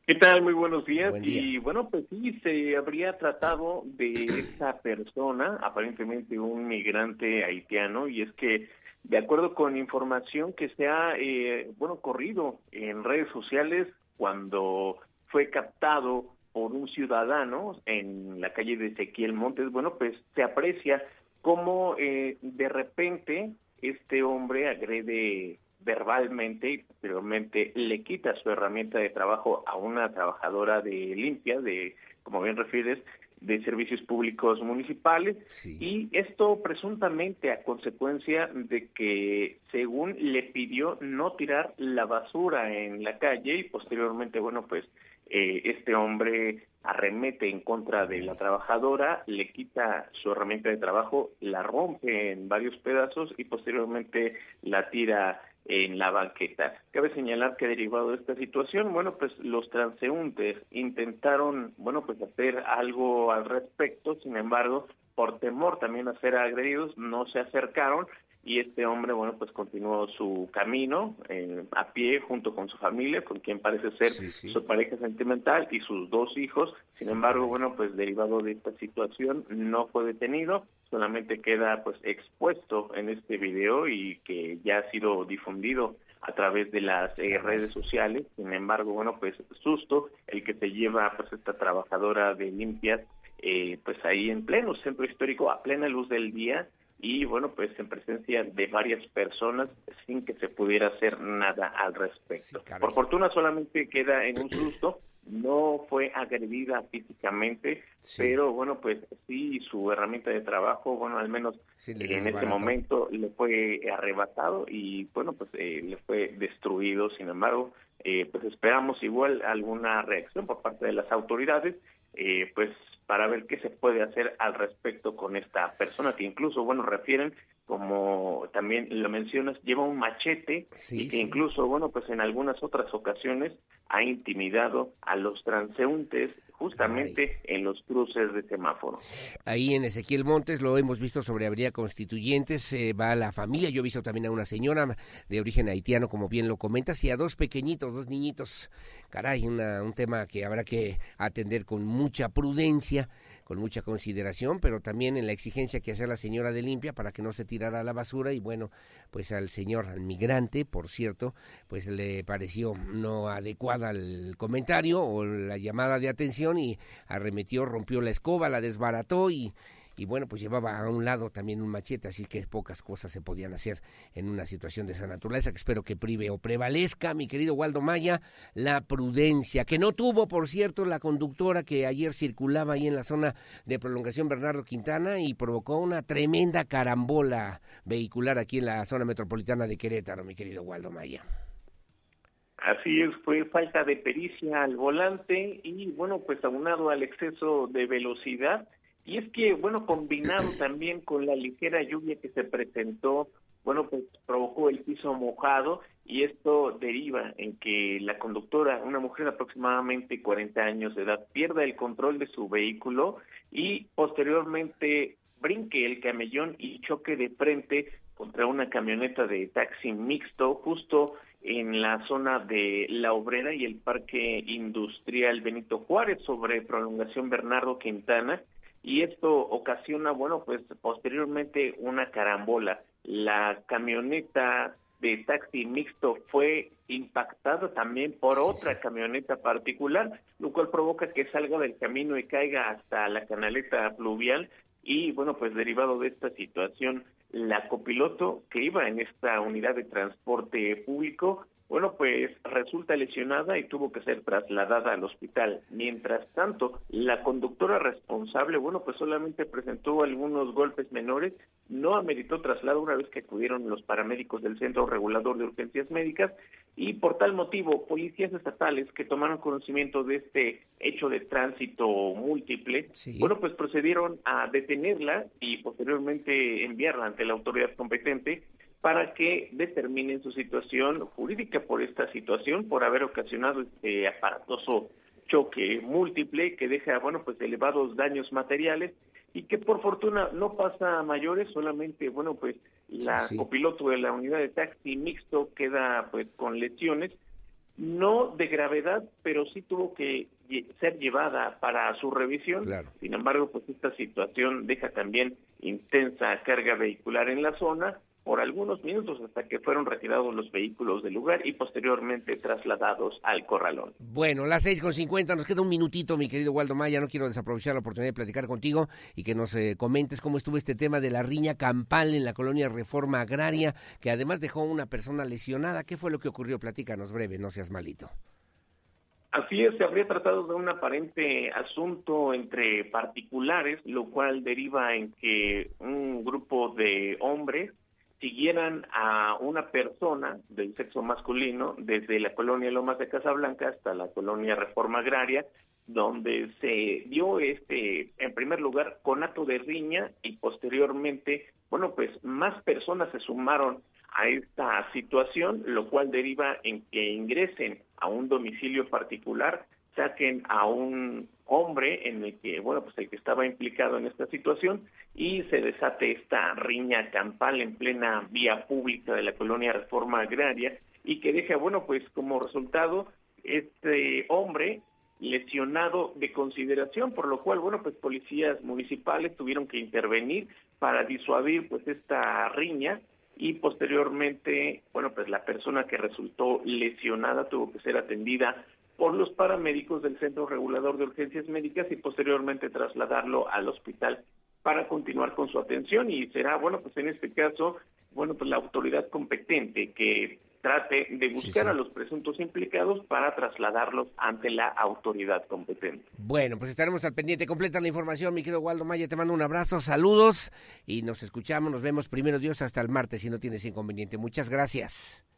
¿Qué tal? Muy buenos días. Y bueno, pues sí, se habría tratado de esa persona, aparentemente un migrante haitiano, y es que de acuerdo con información que se ha, eh, bueno, corrido en redes sociales cuando fue captado por un ciudadano en la calle de Ezequiel Montes, bueno, pues se aprecia cómo eh, de repente este hombre agrede verbalmente y posteriormente le quita su herramienta de trabajo a una trabajadora de limpia, de, como bien refieres, de servicios públicos municipales y esto presuntamente a consecuencia de que según le pidió no tirar la basura en la calle y posteriormente bueno pues eh, este hombre arremete en contra de la trabajadora, le quita su herramienta de trabajo, la rompe en varios pedazos y posteriormente la tira en la banqueta. Cabe señalar que derivado de esta situación, bueno, pues los transeúntes intentaron, bueno, pues hacer algo al respecto, sin embargo, por temor también a ser agredidos, no se acercaron y este hombre, bueno, pues continuó su camino eh, a pie junto con su familia, con quien parece ser su pareja sentimental y sus dos hijos. Sin embargo, bueno, pues derivado de esta situación no fue detenido, solamente queda pues expuesto en este video y que ya ha sido difundido a través de las eh, redes sociales. Sin embargo, bueno, pues susto el que se lleva pues esta trabajadora de limpias eh, pues ahí en pleno centro histórico a plena luz del día y bueno, pues en presencia de varias personas sin que se pudiera hacer nada al respecto. Por fortuna solamente queda en un susto, no fue agredida físicamente, pero bueno, pues sí, su herramienta de trabajo, bueno, al menos en este momento le fue arrebatado y bueno, pues eh, le fue destruido, sin embargo, eh, pues esperamos igual alguna reacción por parte de las autoridades, eh, pues para ver qué se puede hacer al respecto con esta persona que incluso, bueno, refieren, como también lo mencionas, lleva un machete y que incluso, bueno, pues en algunas otras ocasiones ha intimidado a los transeúntes justamente en los cruces de semáforo. Ahí en Ezequiel Montes lo hemos visto sobre Avenida Constituyentes, va la familia, yo he visto también a una señora de origen haitiano, como bien lo comentas, y a dos pequeñitos, dos niñitos, caray, un tema que habrá que atender con mucha prudencia con mucha consideración, pero también en la exigencia que hace la señora de limpia para que no se tirara a la basura. Y bueno, pues al señor, al migrante, por cierto, pues le pareció no adecuada el comentario o la llamada de atención y arremetió, rompió la escoba, la desbarató y y bueno, pues llevaba a un lado también un machete, así que pocas cosas se podían hacer en una situación de esa naturaleza, que espero que prive o prevalezca, mi querido Waldo Maya, la prudencia, que no tuvo, por cierto, la conductora que ayer circulaba ahí en la zona de prolongación Bernardo Quintana y provocó una tremenda carambola vehicular aquí en la zona metropolitana de Querétaro, mi querido Waldo Maya. Así es, fue falta de pericia al volante y bueno, pues aunado al exceso de velocidad, y es que, bueno, combinado también con la ligera lluvia que se presentó, bueno, pues provocó el piso mojado y esto deriva en que la conductora, una mujer de aproximadamente 40 años de edad, pierda el control de su vehículo y posteriormente brinque el camellón y choque de frente contra una camioneta de taxi mixto justo en la zona de La Obrera y el Parque Industrial Benito Juárez sobre prolongación Bernardo Quintana y esto ocasiona, bueno, pues posteriormente una carambola. La camioneta de taxi mixto fue impactada también por otra camioneta particular, lo cual provoca que salga del camino y caiga hasta la canaleta fluvial y bueno, pues derivado de esta situación, la copiloto que iba en esta unidad de transporte público bueno, pues resulta lesionada y tuvo que ser trasladada al hospital. Mientras tanto, la conductora responsable, bueno, pues solamente presentó algunos golpes menores, no ameritó traslado una vez que acudieron los paramédicos del Centro Regulador de Urgencias Médicas y por tal motivo, policías estatales que tomaron conocimiento de este hecho de tránsito múltiple, bueno, pues procedieron a detenerla y posteriormente enviarla ante la autoridad competente para que determinen su situación jurídica por esta situación, por haber ocasionado este aparatoso choque múltiple que deja, bueno, pues elevados daños materiales y que por fortuna no pasa a mayores, solamente, bueno, pues la copiloto de la unidad de taxi mixto queda pues con lesiones, no de gravedad, pero sí tuvo que ser llevada para su revisión. Sin embargo, pues esta situación deja también intensa carga vehicular en la zona por algunos minutos hasta que fueron retirados los vehículos del lugar y posteriormente trasladados al corralón. Bueno, las seis con cincuenta, nos queda un minutito, mi querido Waldo Maya, no quiero desaprovechar la oportunidad de platicar contigo y que nos eh, comentes cómo estuvo este tema de la riña campal en la colonia Reforma Agraria, que además dejó una persona lesionada. ¿Qué fue lo que ocurrió? Platícanos breve, no seas malito. Así es, se habría tratado de un aparente asunto entre particulares, lo cual deriva en que un grupo de hombres siguieran a una persona del sexo masculino desde la colonia Lomas de Casablanca hasta la colonia Reforma Agraria, donde se dio este, en primer lugar, conato de riña y posteriormente, bueno, pues más personas se sumaron a esta situación, lo cual deriva en que ingresen a un domicilio particular, saquen a un hombre en el que, bueno, pues el que estaba implicado en esta situación y se desate esta riña campal en plena vía pública de la colonia Reforma Agraria y que deja, bueno, pues como resultado este hombre lesionado de consideración, por lo cual, bueno, pues policías municipales tuvieron que intervenir para disuadir pues esta riña y posteriormente, bueno, pues la persona que resultó lesionada tuvo que ser atendida por los paramédicos del Centro Regulador de Urgencias Médicas y posteriormente trasladarlo al hospital para continuar con su atención y será, bueno, pues en este caso, bueno, pues la autoridad competente que trate de buscar a los presuntos implicados para trasladarlos ante la autoridad competente. Bueno, pues estaremos al pendiente. Completa la información, mi querido Waldo Maya. Te mando un abrazo, saludos y nos escuchamos, nos vemos primero Dios hasta el martes si no tienes inconveniente. Muchas gracias.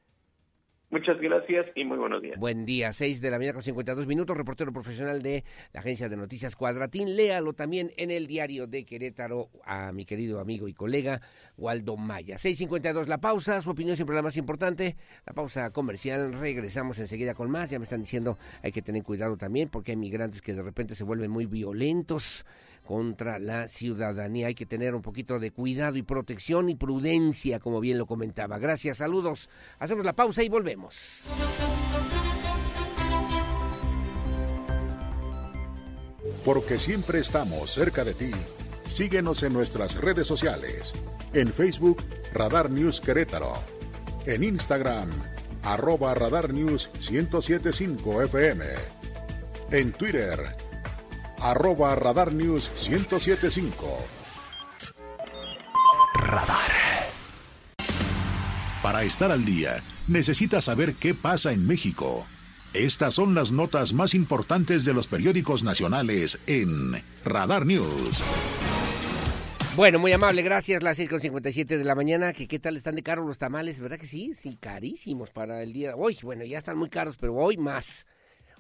Muchas gracias y muy buenos días. Buen día, 6 de la mañana con 52 minutos, reportero profesional de la agencia de noticias Cuadratín. Léalo también en el diario de Querétaro a mi querido amigo y colega Waldo Maya. 6.52 la pausa, su opinión siempre la más importante. La pausa comercial, regresamos enseguida con más. Ya me están diciendo hay que tener cuidado también porque hay migrantes que de repente se vuelven muy violentos contra la ciudadanía. Hay que tener un poquito de cuidado y protección y prudencia, como bien lo comentaba. Gracias, saludos. Hacemos la pausa y volvemos. Porque siempre estamos cerca de ti. Síguenos en nuestras redes sociales. En Facebook, Radar News Querétaro. En Instagram, arroba Radar News 1075 FM. En Twitter, arroba Radar News 1075. Radar. Para estar al día, necesitas saber qué pasa en México. Estas son las notas más importantes de los periódicos nacionales en Radar News. Bueno, muy amable, gracias. Las 6.57 de la mañana. ¿Qué, ¿Qué tal están de caros los tamales? ¿Verdad que sí? Sí, carísimos para el día de hoy. Bueno, ya están muy caros, pero hoy más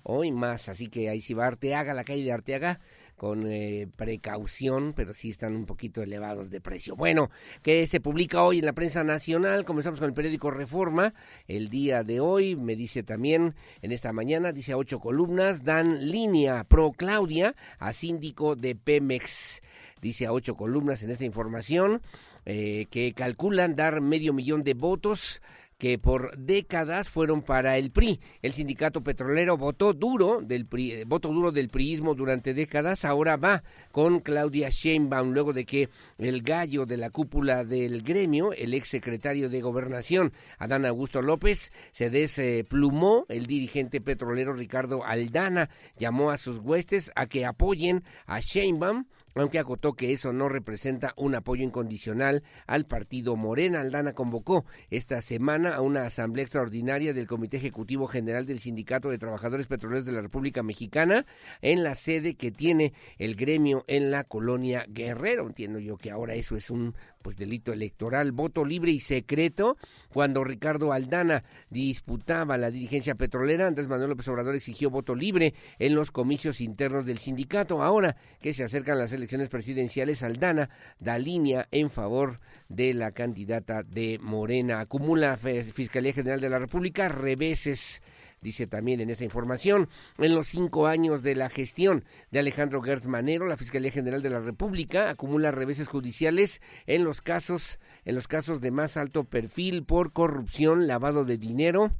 hoy más. Así que ahí sí va Arteaga, la calle de Arteaga, con eh, precaución, pero sí están un poquito elevados de precio. Bueno, que se publica hoy en la prensa nacional, comenzamos con el periódico Reforma, el día de hoy, me dice también en esta mañana, dice ocho columnas, dan línea pro Claudia a síndico de Pemex, dice a ocho columnas en esta información, eh, que calculan dar medio millón de votos que por décadas fueron para el PRI. El sindicato petrolero votó duro del PRI, eh, voto duro del priismo durante décadas, ahora va con Claudia Sheinbaum luego de que el gallo de la cúpula del gremio, el ex secretario de Gobernación, Adán Augusto López, se desplumó, el dirigente petrolero Ricardo Aldana llamó a sus huestes a que apoyen a Sheinbaum aunque acotó que eso no representa un apoyo incondicional al partido Morena. Aldana convocó esta semana a una asamblea extraordinaria del Comité Ejecutivo General del Sindicato de Trabajadores Petroleros de la República Mexicana en la sede que tiene el gremio en la colonia Guerrero. Entiendo yo que ahora eso es un pues delito electoral, voto libre y secreto. Cuando Ricardo Aldana disputaba la dirigencia petrolera, Andrés Manuel López Obrador exigió voto libre en los comicios internos del sindicato. Ahora que se acercan las elecciones presidenciales, Aldana da línea en favor de la candidata de Morena. Acumula Fiscalía General de la República reveses dice también en esta información. En los cinco años de la gestión de Alejandro Gertz Manero, la Fiscalía General de la República acumula reveses judiciales en los casos, en los casos de más alto perfil por corrupción, lavado de dinero,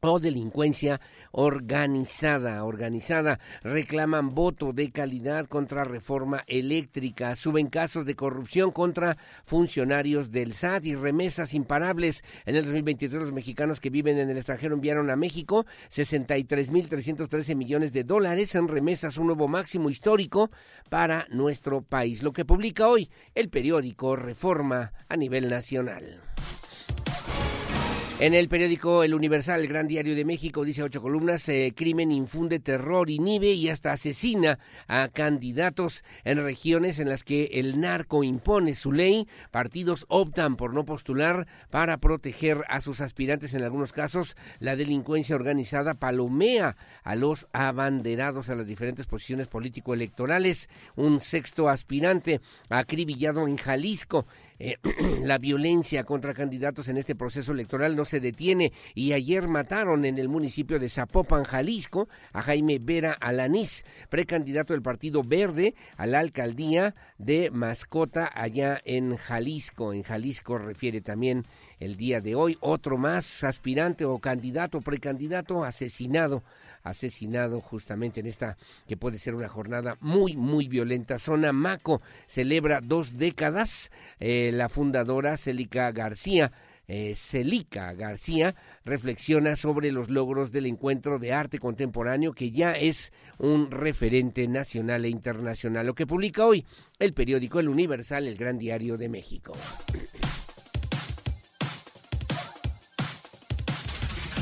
o delincuencia organizada, organizada, reclaman voto de calidad contra reforma eléctrica, suben casos de corrupción contra funcionarios del SAT y remesas imparables. En el 2023 los mexicanos que viven en el extranjero enviaron a México 63.313 millones de dólares en remesas, un nuevo máximo histórico para nuestro país. Lo que publica hoy el periódico Reforma a nivel nacional. En el periódico El Universal, el Gran Diario de México, dice ocho columnas, eh, crimen infunde terror, inhibe y hasta asesina a candidatos en regiones en las que el narco impone su ley. Partidos optan por no postular para proteger a sus aspirantes. En algunos casos, la delincuencia organizada palomea a los abanderados a las diferentes posiciones político-electorales. Un sexto aspirante acribillado en Jalisco. Eh, la violencia contra candidatos en este proceso electoral no se detiene y ayer mataron en el municipio de Zapopan, Jalisco, a Jaime Vera Alanís, precandidato del Partido Verde a la alcaldía de Mascota allá en Jalisco. En Jalisco refiere también el día de hoy otro más aspirante o candidato, precandidato asesinado asesinado justamente en esta que puede ser una jornada muy, muy violenta. Zona Maco celebra dos décadas. Eh, la fundadora Celica García eh, Celica García reflexiona sobre los logros del encuentro de arte contemporáneo que ya es un referente nacional e internacional. Lo que publica hoy el periódico El Universal, el Gran Diario de México.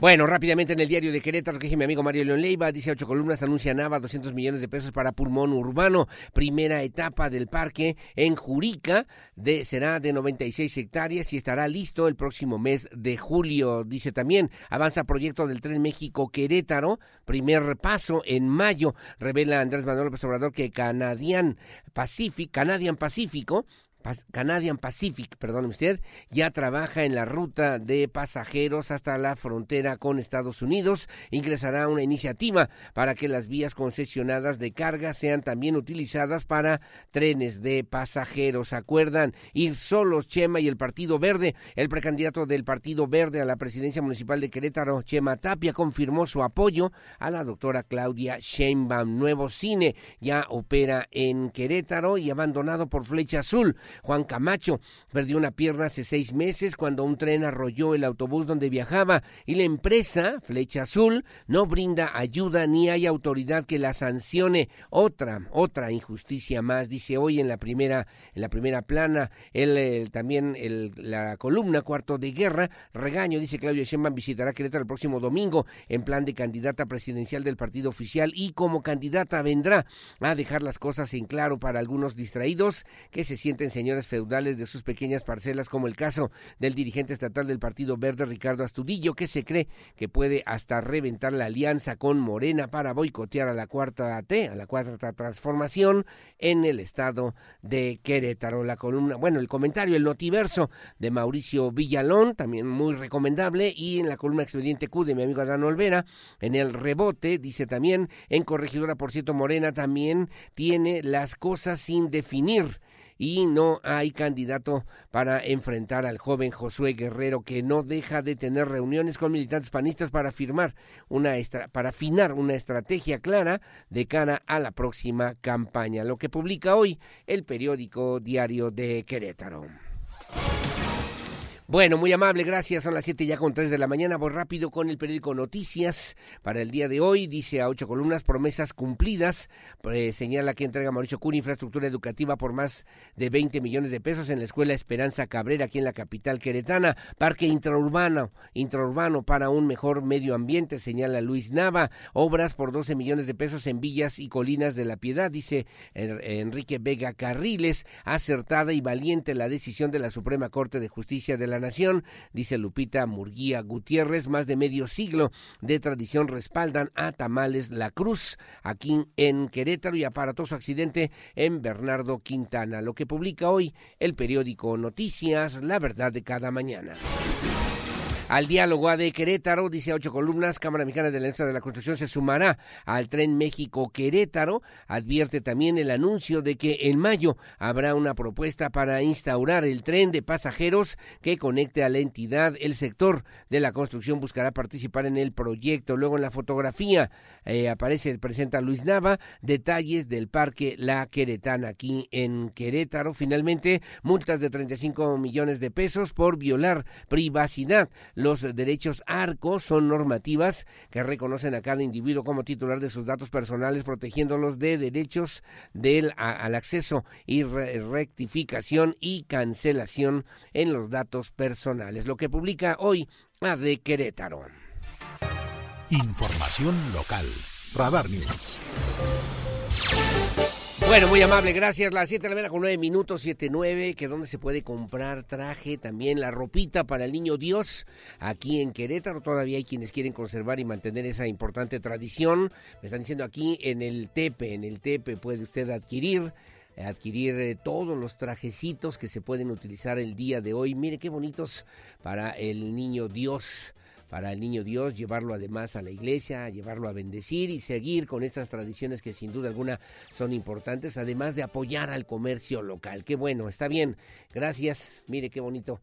Bueno, rápidamente en el diario de Querétaro, que dice mi amigo Mario León Leiva, dice ocho columnas, anuncia Nava 200 millones de pesos para pulmón urbano. Primera etapa del parque en Jurica de, será de 96 hectáreas y estará listo el próximo mes de julio. Dice también, avanza proyecto del Tren México Querétaro, primer paso en mayo. Revela Andrés Manuel López Obrador que Canadian Pacific, Canadian Pacífico Canadian Pacific, perdón usted, ya trabaja en la ruta de pasajeros hasta la frontera con Estados Unidos. Ingresará una iniciativa para que las vías concesionadas de carga sean también utilizadas para trenes de pasajeros. ¿Acuerdan ir solos Chema y el Partido Verde? El precandidato del Partido Verde a la presidencia municipal de Querétaro, Chema Tapia, confirmó su apoyo a la doctora Claudia Sheinbaum. Nuevo cine ya opera en Querétaro y abandonado por Flecha Azul. Juan Camacho perdió una pierna hace seis meses cuando un tren arrolló el autobús donde viajaba y la empresa Flecha Azul no brinda ayuda ni hay autoridad que la sancione. Otra, otra injusticia más, dice hoy en la primera, en la primera plana, el, también el, la columna cuarto de guerra, regaño, dice Claudio Sheinbaum visitará Querétaro el próximo domingo en plan de candidata presidencial del partido oficial y como candidata vendrá a dejar las cosas en claro para algunos distraídos que se sienten señores feudales de sus pequeñas parcelas, como el caso del dirigente estatal del Partido Verde, Ricardo Astudillo, que se cree que puede hasta reventar la alianza con Morena para boicotear a la cuarta T, a la cuarta transformación en el estado de Querétaro. La columna, bueno, el comentario, el notiverso de Mauricio Villalón, también muy recomendable, y en la columna Expediente Q de mi amigo Adán Olvera, en el rebote, dice también, en Corregidora, por cierto, Morena también tiene las cosas sin definir y no hay candidato para enfrentar al joven Josué Guerrero que no deja de tener reuniones con militantes panistas para firmar una para afinar una estrategia clara de cara a la próxima campaña, lo que publica hoy el periódico Diario de Querétaro. Bueno, muy amable, gracias. Son las siete ya con tres de la mañana. Voy rápido con el periódico Noticias para el día de hoy. Dice a ocho columnas, promesas cumplidas. Pues, señala que entrega Mauricio Curi infraestructura educativa por más de 20 millones de pesos en la Escuela Esperanza Cabrera, aquí en la capital queretana. Parque intraurbano, intraurbano para un mejor medio ambiente, señala Luis Nava. Obras por 12 millones de pesos en villas y colinas de la Piedad, dice Enrique Vega Carriles. Acertada y valiente la decisión de la Suprema Corte de Justicia de la Nación, dice Lupita Murguía Gutiérrez, más de medio siglo de tradición respaldan a Tamales La Cruz, aquí en Querétaro y aparatoso accidente en Bernardo Quintana, lo que publica hoy el periódico Noticias, la verdad de cada mañana al diálogo de Querétaro, dice ocho columnas, Cámara Mexicana de la Industria de la Construcción se sumará al tren México-Querétaro, advierte también el anuncio de que en mayo habrá una propuesta para instaurar el tren de pasajeros que conecte a la entidad, el sector de la construcción buscará participar en el proyecto, luego en la fotografía eh, aparece, presenta Luis Nava, detalles del Parque La Queretana aquí en Querétaro, finalmente multas de 35 millones de pesos por violar privacidad los derechos ARCO son normativas que reconocen a cada individuo como titular de sus datos personales, protegiéndolos de derechos del, al acceso y rectificación y cancelación en los datos personales. Lo que publica hoy de Querétaro. Información local. Radar News. Bueno, muy amable, gracias. Las 7 de la mañana con 9 minutos, 7, 9, que donde se puede comprar traje, también la ropita para el niño Dios, aquí en Querétaro. Todavía hay quienes quieren conservar y mantener esa importante tradición. Me están diciendo aquí en el Tepe, en el Tepe puede usted adquirir adquirir eh, todos los trajecitos que se pueden utilizar el día de hoy. Mire qué bonitos para el niño Dios para el niño Dios, llevarlo además a la iglesia, llevarlo a bendecir y seguir con estas tradiciones que sin duda alguna son importantes, además de apoyar al comercio local. Qué bueno, está bien. Gracias. Mire qué bonito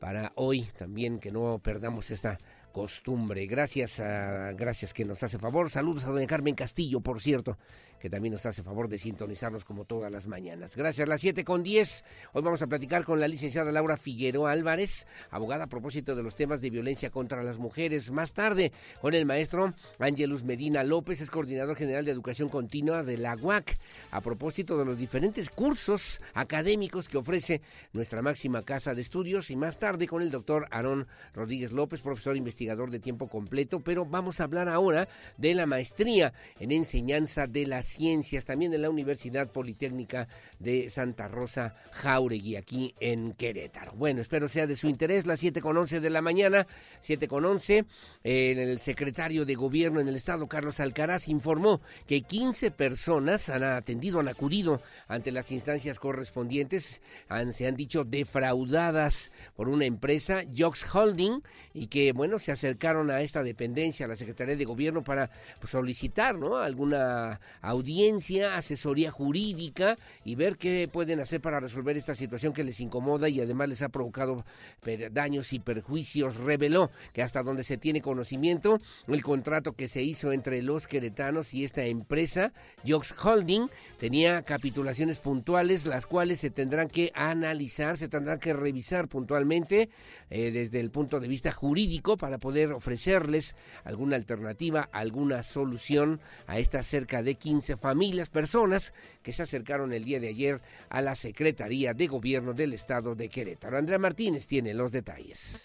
para hoy también que no perdamos esta costumbre. Gracias, gracias que nos hace favor. Saludos a doña Carmen Castillo, por cierto, que también nos hace favor de sintonizarnos como todas las mañanas. Gracias, las 7 con 10. Hoy vamos a platicar con la licenciada Laura Figueroa Álvarez, abogada a propósito de los temas de violencia contra las mujeres. Más tarde, con el maestro Ángelus Medina López, es coordinador general de educación continua de la UAC, a propósito de los diferentes cursos académicos que ofrece nuestra máxima casa de estudios. Y más tarde, con el doctor Aarón Rodríguez López, profesor investigador de tiempo completo. Pero vamos a hablar ahora de la maestría en enseñanza de las Ciencias, también en la Universidad Politécnica de Santa Rosa Jauregui, aquí en Querétaro. Bueno, espero sea de su interés, las 7 con 11 de la mañana, 7 con 11, el secretario de Gobierno en el Estado, Carlos Alcaraz, informó que 15 personas han atendido, han acudido ante las instancias correspondientes, se han dicho defraudadas por una empresa, Jox Holding, y que, bueno, se acercaron a esta dependencia, a la Secretaría de Gobierno, para pues, solicitar, ¿no?, alguna audiencia, asesoría jurídica y ver qué pueden hacer para resolver esta situación que les incomoda y además les ha provocado daños y perjuicios. Reveló que hasta donde se tiene conocimiento, el contrato que se hizo entre los queretanos y esta empresa, Jox Holding, tenía capitulaciones puntuales, las cuales se tendrán que analizar, se tendrán que revisar puntualmente eh, desde el punto de vista jurídico para poder ofrecerles alguna alternativa, alguna solución a estas cerca de 15 familias, personas que se acercaron el día de ayer a la Secretaría de Gobierno del Estado de Querétaro. Andrea Martínez tiene los detalles.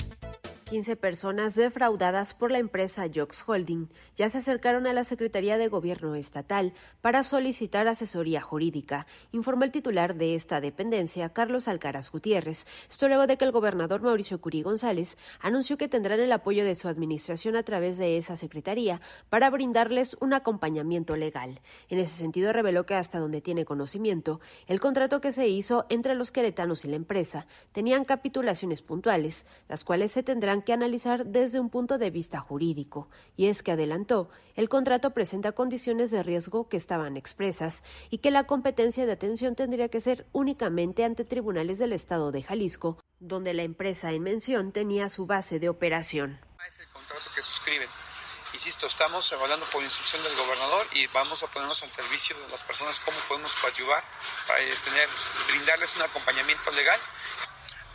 15 personas defraudadas por la empresa Jox Holding ya se acercaron a la Secretaría de Gobierno Estatal para solicitar asesoría jurídica, informó el titular de esta dependencia, Carlos Alcaraz Gutiérrez. Esto luego de que el gobernador Mauricio Curí González anunció que tendrán el apoyo de su administración a través de esa secretaría para brindarles un acompañamiento legal. En ese sentido, reveló que hasta donde tiene conocimiento, el contrato que se hizo entre los queretanos y la empresa tenían capitulaciones puntuales, las cuales se tendrán que analizar desde un punto de vista jurídico, y es que adelantó, el contrato presenta condiciones de riesgo que estaban expresas y que la competencia de atención tendría que ser únicamente ante tribunales del Estado de Jalisco, donde la empresa en mención tenía su base de operación. Es el contrato que suscriben. Insisto, estamos evaluando por instrucción del gobernador y vamos a ponernos al servicio de las personas cómo podemos coadyuvar para tener, brindarles un acompañamiento legal.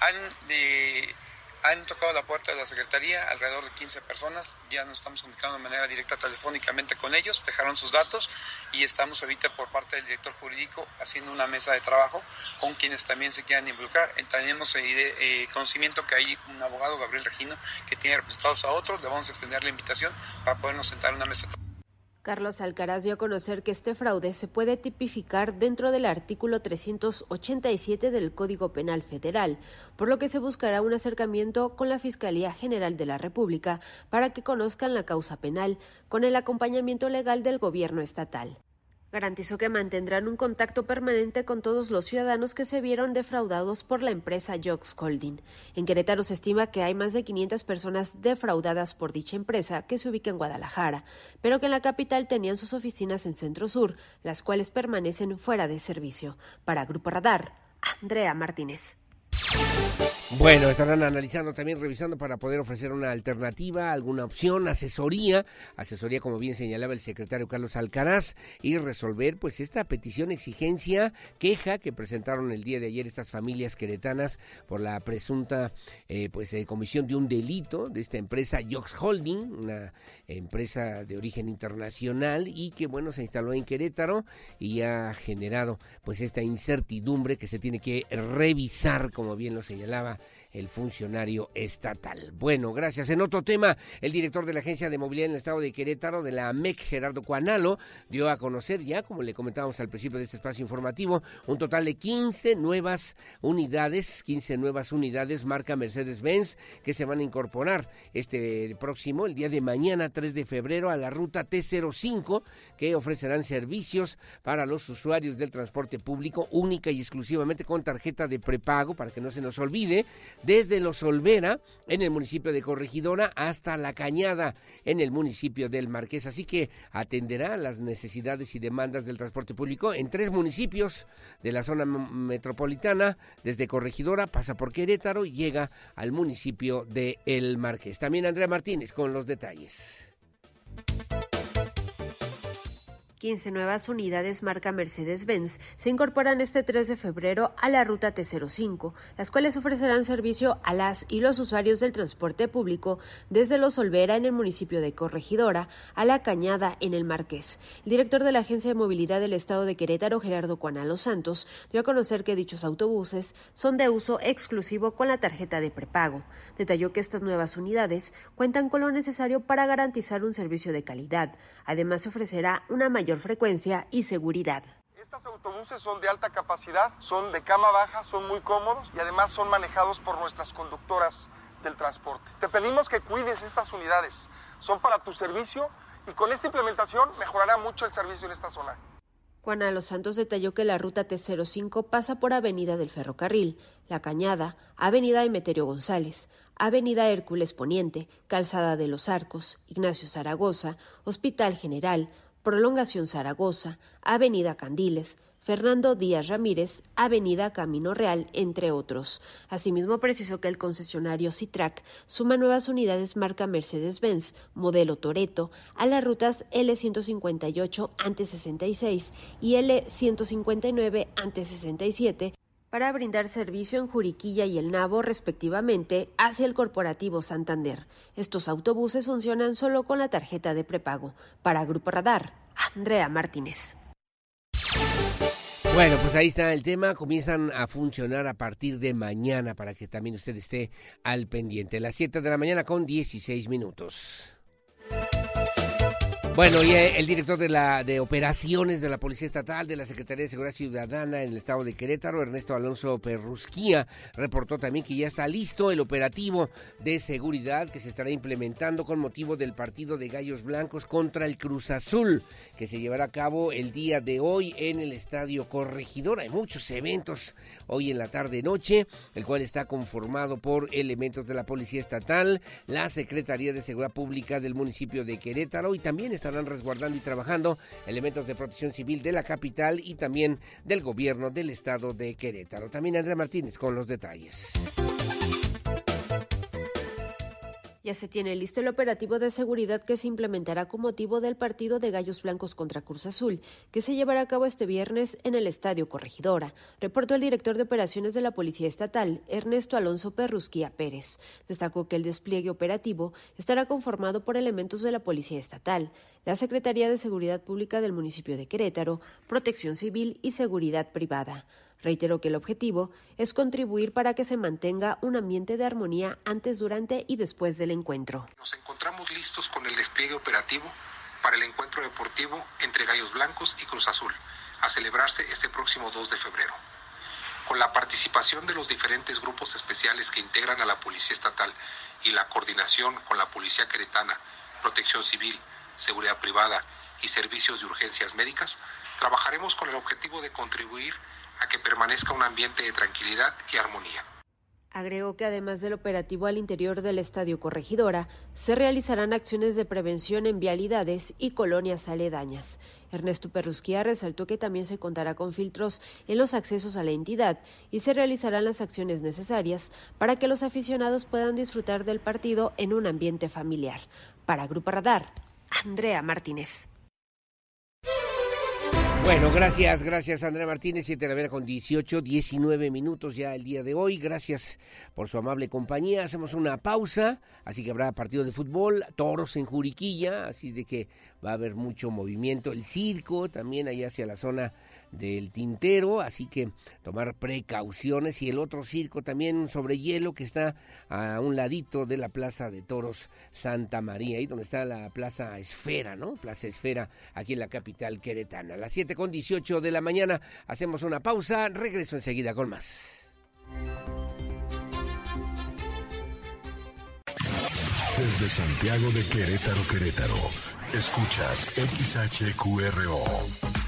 Han de han tocado la puerta de la Secretaría alrededor de 15 personas, ya nos estamos comunicando de manera directa telefónicamente con ellos, dejaron sus datos y estamos ahorita por parte del director jurídico haciendo una mesa de trabajo con quienes también se quieran involucrar. Tenemos eh, eh, conocimiento que hay un abogado, Gabriel Regino, que tiene representados a otros, le vamos a extender la invitación para podernos sentar en una mesa de trabajo. Carlos Alcaraz dio a conocer que este fraude se puede tipificar dentro del artículo 387 del Código Penal Federal, por lo que se buscará un acercamiento con la Fiscalía General de la República para que conozcan la causa penal con el acompañamiento legal del gobierno estatal. Garantizó que mantendrán un contacto permanente con todos los ciudadanos que se vieron defraudados por la empresa Jox Holding. En Querétaro se estima que hay más de 500 personas defraudadas por dicha empresa que se ubica en Guadalajara, pero que en la capital tenían sus oficinas en Centro Sur, las cuales permanecen fuera de servicio. Para Grupo Radar, Andrea Martínez. Bueno, estarán analizando también, revisando para poder ofrecer una alternativa, alguna opción, asesoría, asesoría como bien señalaba el secretario Carlos Alcaraz, y resolver pues esta petición, exigencia, queja que presentaron el día de ayer estas familias queretanas por la presunta eh, pues eh, comisión de un delito de esta empresa Yox Holding, una empresa de origen internacional y que bueno se instaló en Querétaro y ha generado pues esta incertidumbre que se tiene que revisar como bien lo señalaba el funcionario estatal. Bueno, gracias. En otro tema, el director de la Agencia de Movilidad en el Estado de Querétaro, de la MEC, Gerardo Cuanalo, dio a conocer ya, como le comentábamos al principio de este espacio informativo, un total de 15 nuevas unidades, 15 nuevas unidades marca Mercedes-Benz que se van a incorporar este próximo, el día de mañana, 3 de febrero, a la ruta T05, que ofrecerán servicios para los usuarios del transporte público única y exclusivamente con tarjeta de prepago, para que no se nos olvide desde Los Olvera, en el municipio de Corregidora, hasta La Cañada, en el municipio del Marqués. Así que atenderá las necesidades y demandas del transporte público en tres municipios de la zona metropolitana. Desde Corregidora pasa por Querétaro y llega al municipio de El Marqués. También Andrea Martínez con los detalles. 15 nuevas unidades marca Mercedes-Benz se incorporan este 3 de febrero a la ruta T05, las cuales ofrecerán servicio a las y los usuarios del transporte público desde Los Olvera en el municipio de Corregidora a La Cañada en el Marqués. El director de la Agencia de Movilidad del Estado de Querétaro, Gerardo Cuanalo Santos, dio a conocer que dichos autobuses son de uso exclusivo con la tarjeta de prepago. Detalló que estas nuevas unidades cuentan con lo necesario para garantizar un servicio de calidad. Además, se ofrecerá una mayor frecuencia y seguridad. Estos autobuses son de alta capacidad, son de cama baja, son muy cómodos y además son manejados por nuestras conductoras del transporte. Te pedimos que cuides estas unidades, son para tu servicio y con esta implementación mejorará mucho el servicio en esta zona. Juana Los Santos detalló que la ruta T05 pasa por Avenida del Ferrocarril, La Cañada, Avenida Emeterio González, Avenida Hércules Poniente, Calzada de los Arcos, Ignacio Zaragoza, Hospital General, Prolongación Zaragoza, Avenida Candiles, Fernando Díaz Ramírez, Avenida Camino Real, entre otros. Asimismo, precisó que el concesionario Citrac suma nuevas unidades marca Mercedes-Benz, modelo Toreto, a las rutas L158 ante 66 y L159 ante 67 para brindar servicio en Juriquilla y El Nabo, respectivamente, hacia el Corporativo Santander. Estos autobuses funcionan solo con la tarjeta de prepago. Para Grupo Radar, Andrea Martínez. Bueno, pues ahí está el tema. Comienzan a funcionar a partir de mañana para que también usted esté al pendiente. Las 7 de la mañana con 16 minutos. Bueno, y eh, el director de la de operaciones de la Policía Estatal de la Secretaría de Seguridad Ciudadana en el estado de Querétaro, Ernesto Alonso Perrusquía, reportó también que ya está listo el operativo de seguridad que se estará implementando con motivo del partido de Gallos Blancos contra el Cruz Azul, que se llevará a cabo el día de hoy en el Estadio Corregidor. Hay muchos eventos hoy en la tarde-noche, el cual está conformado por elementos de la Policía Estatal, la Secretaría de Seguridad Pública del municipio de Querétaro y también está estarán resguardando y trabajando elementos de protección civil de la capital y también del gobierno del estado de Querétaro. También Andrea Martínez con los detalles. Ya se tiene listo el operativo de seguridad que se implementará con motivo del partido de Gallos Blancos contra Cruz Azul, que se llevará a cabo este viernes en el Estadio Corregidora, reportó el director de operaciones de la Policía Estatal, Ernesto Alonso Perrusquía Pérez. Destacó que el despliegue operativo estará conformado por elementos de la Policía Estatal, la Secretaría de Seguridad Pública del municipio de Querétaro, Protección Civil y Seguridad Privada. Reiteró que el objetivo es contribuir para que se mantenga un ambiente de armonía antes, durante y después del encuentro. Nos encontramos listos con el despliegue operativo para el encuentro deportivo entre Gallos Blancos y Cruz Azul, a celebrarse este próximo 2 de febrero. Con la participación de los diferentes grupos especiales que integran a la Policía Estatal y la coordinación con la Policía Queretana, Protección Civil, Seguridad Privada y Servicios de Urgencias Médicas, trabajaremos con el objetivo de contribuir a que permanezca un ambiente de tranquilidad y armonía. Agregó que además del operativo al interior del Estadio Corregidora, se realizarán acciones de prevención en vialidades y colonias aledañas. Ernesto Perrusquía resaltó que también se contará con filtros en los accesos a la entidad y se realizarán las acciones necesarias para que los aficionados puedan disfrutar del partido en un ambiente familiar. Para Grupo Radar, Andrea Martínez. Bueno, gracias, gracias Andrea Martínez, 7 de la mañana con 18, 19 minutos ya el día de hoy. Gracias por su amable compañía. Hacemos una pausa, así que habrá partido de fútbol, toros en Juriquilla, así de que va a haber mucho movimiento. El circo también allá hacia la zona del tintero, así que tomar precauciones y el otro circo también sobre hielo que está a un ladito de la Plaza de Toros Santa María, ahí donde está la Plaza Esfera, ¿no? Plaza Esfera aquí en la capital queretana. A las 7 con 18 de la mañana hacemos una pausa, regreso enseguida con más. Desde Santiago de Querétaro, Querétaro, escuchas XHQRO.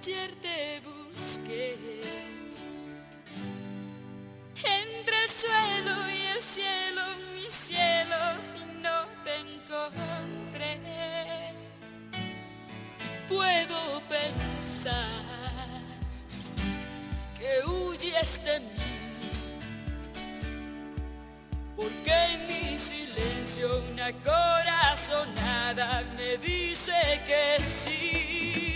Ayer te busqué entre el suelo y el cielo, mi cielo, no te encontré. Puedo pensar que huyes de mí. Porque en mi silencio una corazonada me dice que sí.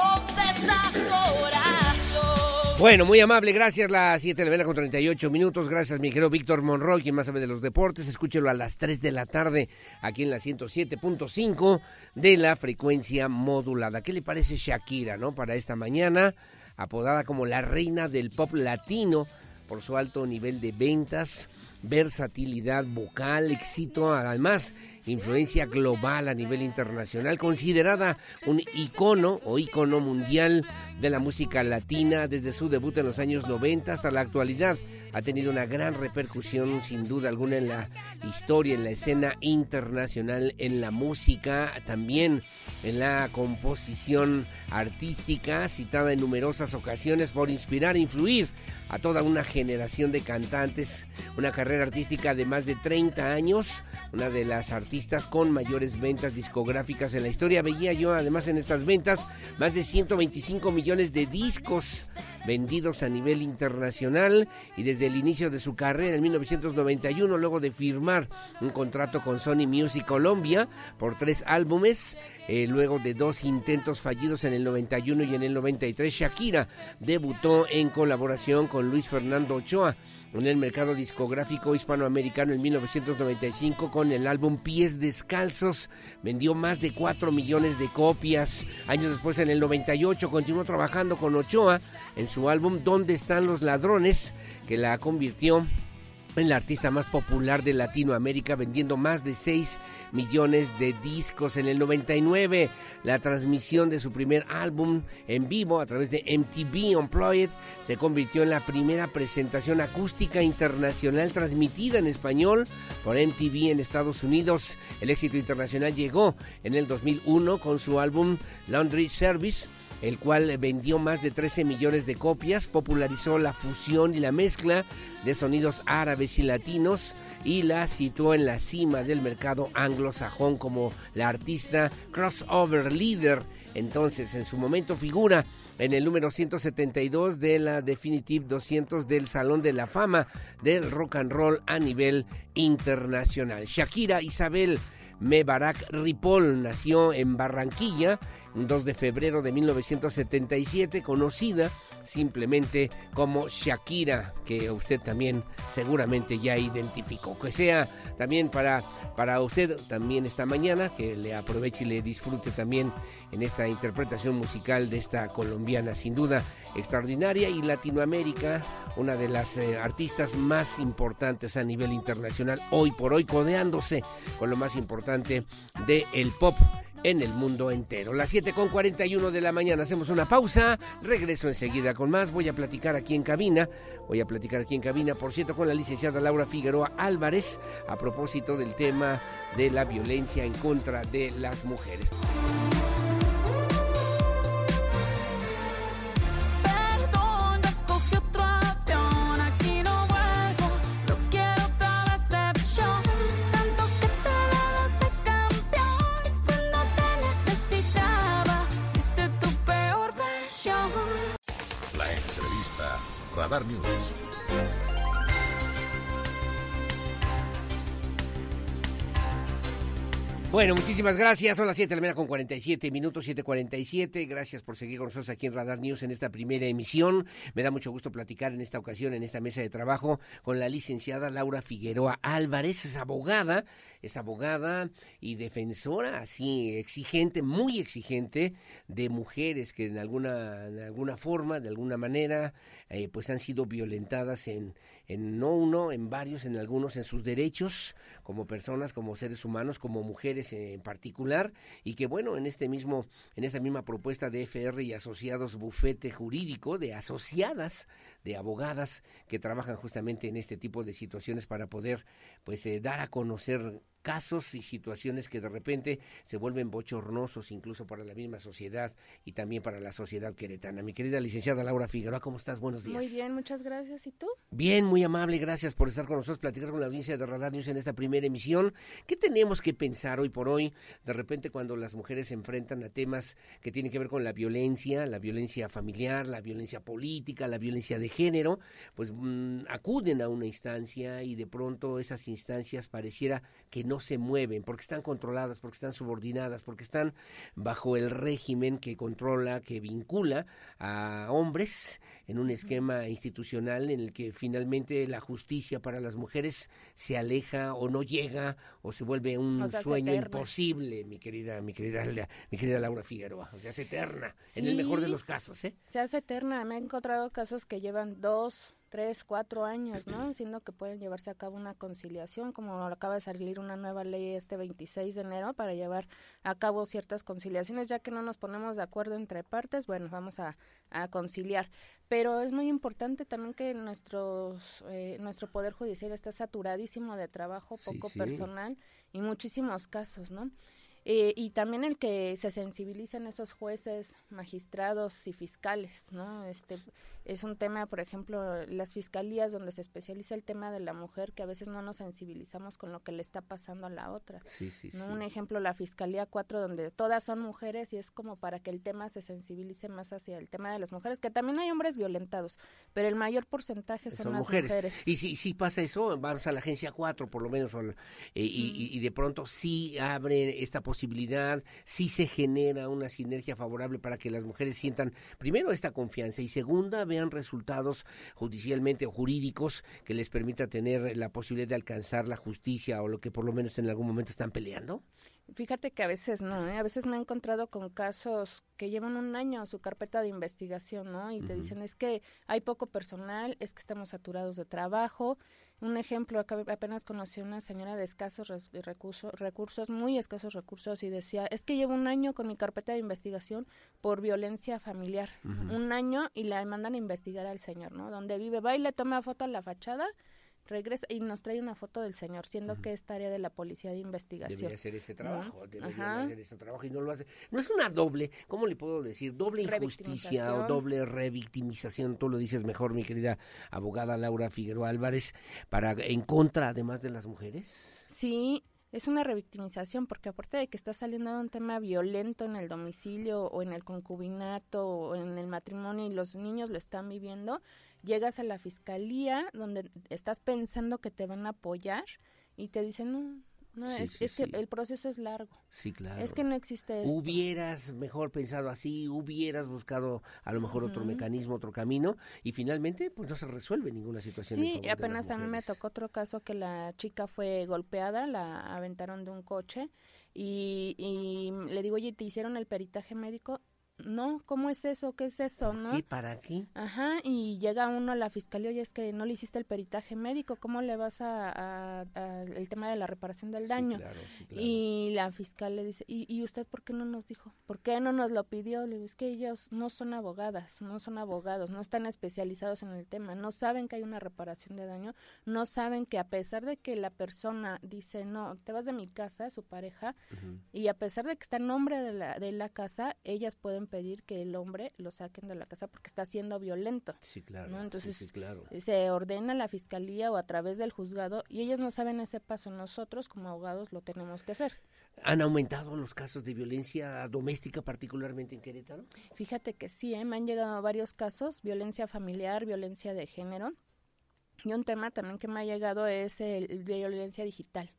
¿Dónde estás, corazón? Bueno, muy amable, gracias. Las 7 de la mañana con 38 minutos. Gracias, mi querido Víctor Monroy, quien más sabe de los deportes. Escúchelo a las 3 de la tarde aquí en la 107.5 de la frecuencia modulada. ¿Qué le parece Shakira, no? Para esta mañana apodada como la reina del pop latino por su alto nivel de ventas, versatilidad vocal, éxito, además influencia global a nivel internacional, considerada un icono o icono mundial de la música latina desde su debut en los años 90 hasta la actualidad. Ha tenido una gran repercusión sin duda alguna en la historia, en la escena internacional, en la música, también en la composición artística, citada en numerosas ocasiones por inspirar e influir a toda una generación de cantantes, una carrera artística de más de 30 años, una de las artistas con mayores ventas discográficas en la historia. Veía yo además en estas ventas más de 125 millones de discos vendidos a nivel internacional y desde el inicio de su carrera en 1991, luego de firmar un contrato con Sony Music Colombia por tres álbumes, eh, luego de dos intentos fallidos en el 91 y en el 93, Shakira debutó en colaboración con Luis Fernando Ochoa en el mercado discográfico hispanoamericano en 1995 con el álbum Pies Descalzos. Vendió más de 4 millones de copias. Años después, en el 98, continuó trabajando con Ochoa en su álbum ¿Dónde están los ladrones? que la convirtió en la artista más popular de Latinoamérica, vendiendo más de 6 millones de discos. En el 99, la transmisión de su primer álbum en vivo a través de MTV Unplugged se convirtió en la primera presentación acústica internacional transmitida en español por MTV en Estados Unidos. El éxito internacional llegó en el 2001 con su álbum Laundry Service el cual vendió más de 13 millones de copias, popularizó la fusión y la mezcla de sonidos árabes y latinos y la situó en la cima del mercado anglosajón como la artista crossover líder. Entonces, en su momento figura en el número 172 de la Definitive 200 del Salón de la Fama del Rock and Roll a nivel internacional. Shakira Isabel Mebarak Ripoll nació en Barranquilla, 2 de febrero de 1977, conocida simplemente como Shakira, que usted también seguramente ya identificó. Que sea también para, para usted también esta mañana, que le aproveche y le disfrute también en esta interpretación musical de esta colombiana, sin duda extraordinaria, y Latinoamérica, una de las eh, artistas más importantes a nivel internacional, hoy por hoy codeándose con lo más importante del el pop en el mundo entero. Las 7 con 41 de la mañana hacemos una pausa, regreso enseguida con más, voy a platicar aquí en cabina, voy a platicar aquí en cabina, por cierto, con la licenciada Laura Figueroa Álvarez a propósito del tema de la violencia en contra de las mujeres. Radar News. Bueno, muchísimas gracias. Son las 7 de la mañana con 47 minutos, 7.47. Gracias por seguir con nosotros aquí en Radar News en esta primera emisión. Me da mucho gusto platicar en esta ocasión, en esta mesa de trabajo, con la licenciada Laura Figueroa Álvarez. Es abogada, es abogada y defensora, así exigente, muy exigente, de mujeres que en alguna, de alguna forma, de alguna manera, eh, pues han sido violentadas en, en no uno, en varios, en algunos, en sus derechos como personas, como seres humanos, como mujeres en particular, y que bueno, en este mismo, en esta misma propuesta de FR y asociados bufete jurídico de asociadas, de abogadas que trabajan justamente en este tipo de situaciones para poder pues eh, dar a conocer casos y situaciones que de repente se vuelven bochornosos incluso para la misma sociedad y también para la sociedad queretana. Mi querida licenciada Laura Figueroa, ¿cómo estás? Buenos días. Muy bien, muchas gracias. ¿Y tú? Bien, muy amable, gracias por estar con nosotros, platicar con la audiencia de Radar News en esta primera emisión. ¿Qué tenemos que pensar hoy por hoy? De repente cuando las mujeres se enfrentan a temas que tienen que ver con la violencia, la violencia familiar, la violencia política, la violencia de género, pues mmm, acuden a una instancia y de pronto esas instancias pareciera que no se mueven, porque están controladas, porque están subordinadas, porque están bajo el régimen que controla, que vincula a hombres en un esquema institucional en el que finalmente la justicia para las mujeres se aleja o no llega o se vuelve un O sea, se sueño imposible, mi querida, mi querida, mi querida Laura Figueroa, o sea, es eterna, en el mejor de los casos, ¿eh? Se hace eterna. Me he encontrado casos que llevan dos, tres, cuatro años, ¿no? Siendo que pueden llevarse a cabo una conciliación, como acaba de salir una nueva ley este 26 de enero para llevar a cabo ciertas conciliaciones, ya que no nos ponemos de acuerdo entre partes, bueno, vamos a, a conciliar. Pero es muy importante también que nuestros, eh, nuestro Poder Judicial está saturadísimo de trabajo, Sí, poco sí. personal y muchísimos casos, ¿no? Eh, y también el que se sensibilicen esos jueces, magistrados y fiscales, ¿no? Este es un tema, por ejemplo, las fiscalías donde se especializa el tema de la mujer, que a veces no nos sensibilizamos con lo que le está pasando a la otra. Sí, sí, ¿no? sí. Un ejemplo, la Fiscalía 4, donde todas son mujeres y es como para que el tema se sensibilice más hacia el tema de las mujeres, que también hay hombres violentados, pero el mayor porcentaje son, son las mujeres. mujeres. Y si, si pasa eso, vamos a la agencia 4 por lo menos, eh, y, y- y de pronto sí abre esta posibilidad, sí se genera una sinergia favorable para que las mujeres sientan, primero, esta confianza y segunda, vean resultados judicialmente o jurídicos que les permita tener la posibilidad de alcanzar la justicia o lo que por lo menos en algún momento están peleando. Fíjate que a veces no, ¿eh? a veces me he encontrado con casos que llevan un año su carpeta de investigación, ¿no? Y te dicen es que hay poco personal, es que estamos saturados de trabajo. Un ejemplo, acá apenas conocí a una señora de escasos recursos, recursos, muy escasos recursos, y decía, es que llevo un año con mi carpeta de investigación por violencia familiar. Un año y la mandan a investigar al señor, ¿no? Donde vive, va y le toma foto a la fachada, regresa y nos trae una foto del señor, siendo que es tarea de la policía de investigación. Debería hacer ese ¿no? trabajo, Ajá. hacer ese trabajo y no lo hace. No es una doble, ¿cómo le puedo decir? Doble injusticia o doble revictimización, tú lo dices mejor, mi querida abogada Laura Figueroa Álvarez, para en contra además de las mujeres. Sí, es una revictimización porque aparte de que está saliendo de un tema violento en el domicilio o en el concubinato o en el matrimonio y los niños lo están viviendo, llegas a la fiscalía donde estás pensando que te van a apoyar y te dicen, no, no, Sí, es, sí, es que sí. el proceso es largo. Sí, claro. Es que no existe esto. Hubieras mejor pensado así, hubieras buscado a lo mejor otro mecanismo, otro camino, y finalmente pues no se resuelve ninguna situación. en Sí, de apenas las mí me tocó otro caso que la chica fue golpeada, la aventaron de un coche y, y le digo, oye, ¿te hicieron el peritaje médico? No, ¿cómo es eso? ¿Qué es eso? ¿no? ¿Qué? ¿Para qué? Ajá, y llega uno a la fiscalía y es que no le hiciste el peritaje médico, ¿cómo le vas a, a- a el tema de la reparación del Sí, daño? claro, sí, claro. Y la fiscal le dice, ¿Y, ¿y usted por qué no nos dijo? ¿Por qué no nos lo pidió? Le digo, es que ellos no son abogadas, no son abogados, no están especializados en el tema, no saben que hay una reparación de daño, no saben que a pesar de que la persona dice, no, te vas de mi casa, su pareja, y a pesar de que está en nombre de la, de la casa, ellas pueden pedir que el hombre lo saquen de la casa porque está siendo violento. Sí, claro. Entonces, sí, claro. se ordena a la fiscalía o a través del juzgado y ellas no saben ese paso. Nosotros como abogados lo tenemos que hacer. ¿Han aumentado los casos de violencia doméstica, particularmente en Querétaro? Fíjate que sí, ¿eh? me han llegado varios casos, violencia familiar, violencia de género. Y un tema también que me ha llegado es el, el violencia digital.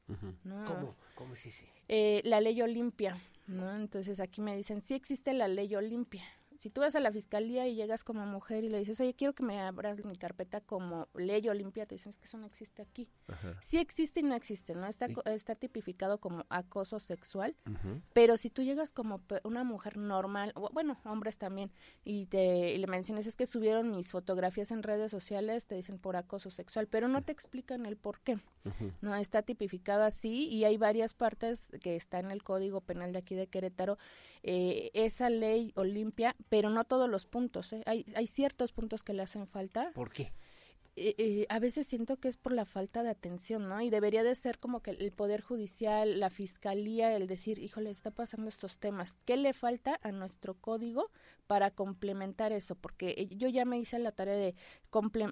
¿no? ¿Cómo? ¿Cómo es ese? Eh, la ley Olimpia, ¿no? Entonces aquí me dicen, sí existe la ley Olimpia. Si tú vas a la fiscalía y llegas como mujer y le dices, oye, quiero que me abras mi carpeta como ley Olimpia, te dicen, es que eso no existe aquí. Sí existe y no existe, ¿no? Está, está tipificado como acoso sexual, pero si tú llegas como una mujer normal, o bueno, hombres también, y te y le mencionas, es que subieron mis fotografías en redes sociales, te dicen por acoso sexual, pero no te explican el por qué. No, está tipificado así y hay varias partes que está en el Código Penal de aquí de Querétaro, eh, esa ley Olimpia, pero no todos los puntos, ¿eh? hay, hay ciertos puntos que le hacen falta. ¿Por qué? Eh, eh, a veces siento que es por la falta de atención, ¿no? Y debería de ser como que el Poder Judicial, la Fiscalía, el decir, híjole, está pasando estos temas. ¿Qué le falta a nuestro código para complementar eso? Porque eh, yo ya me hice la tarea de,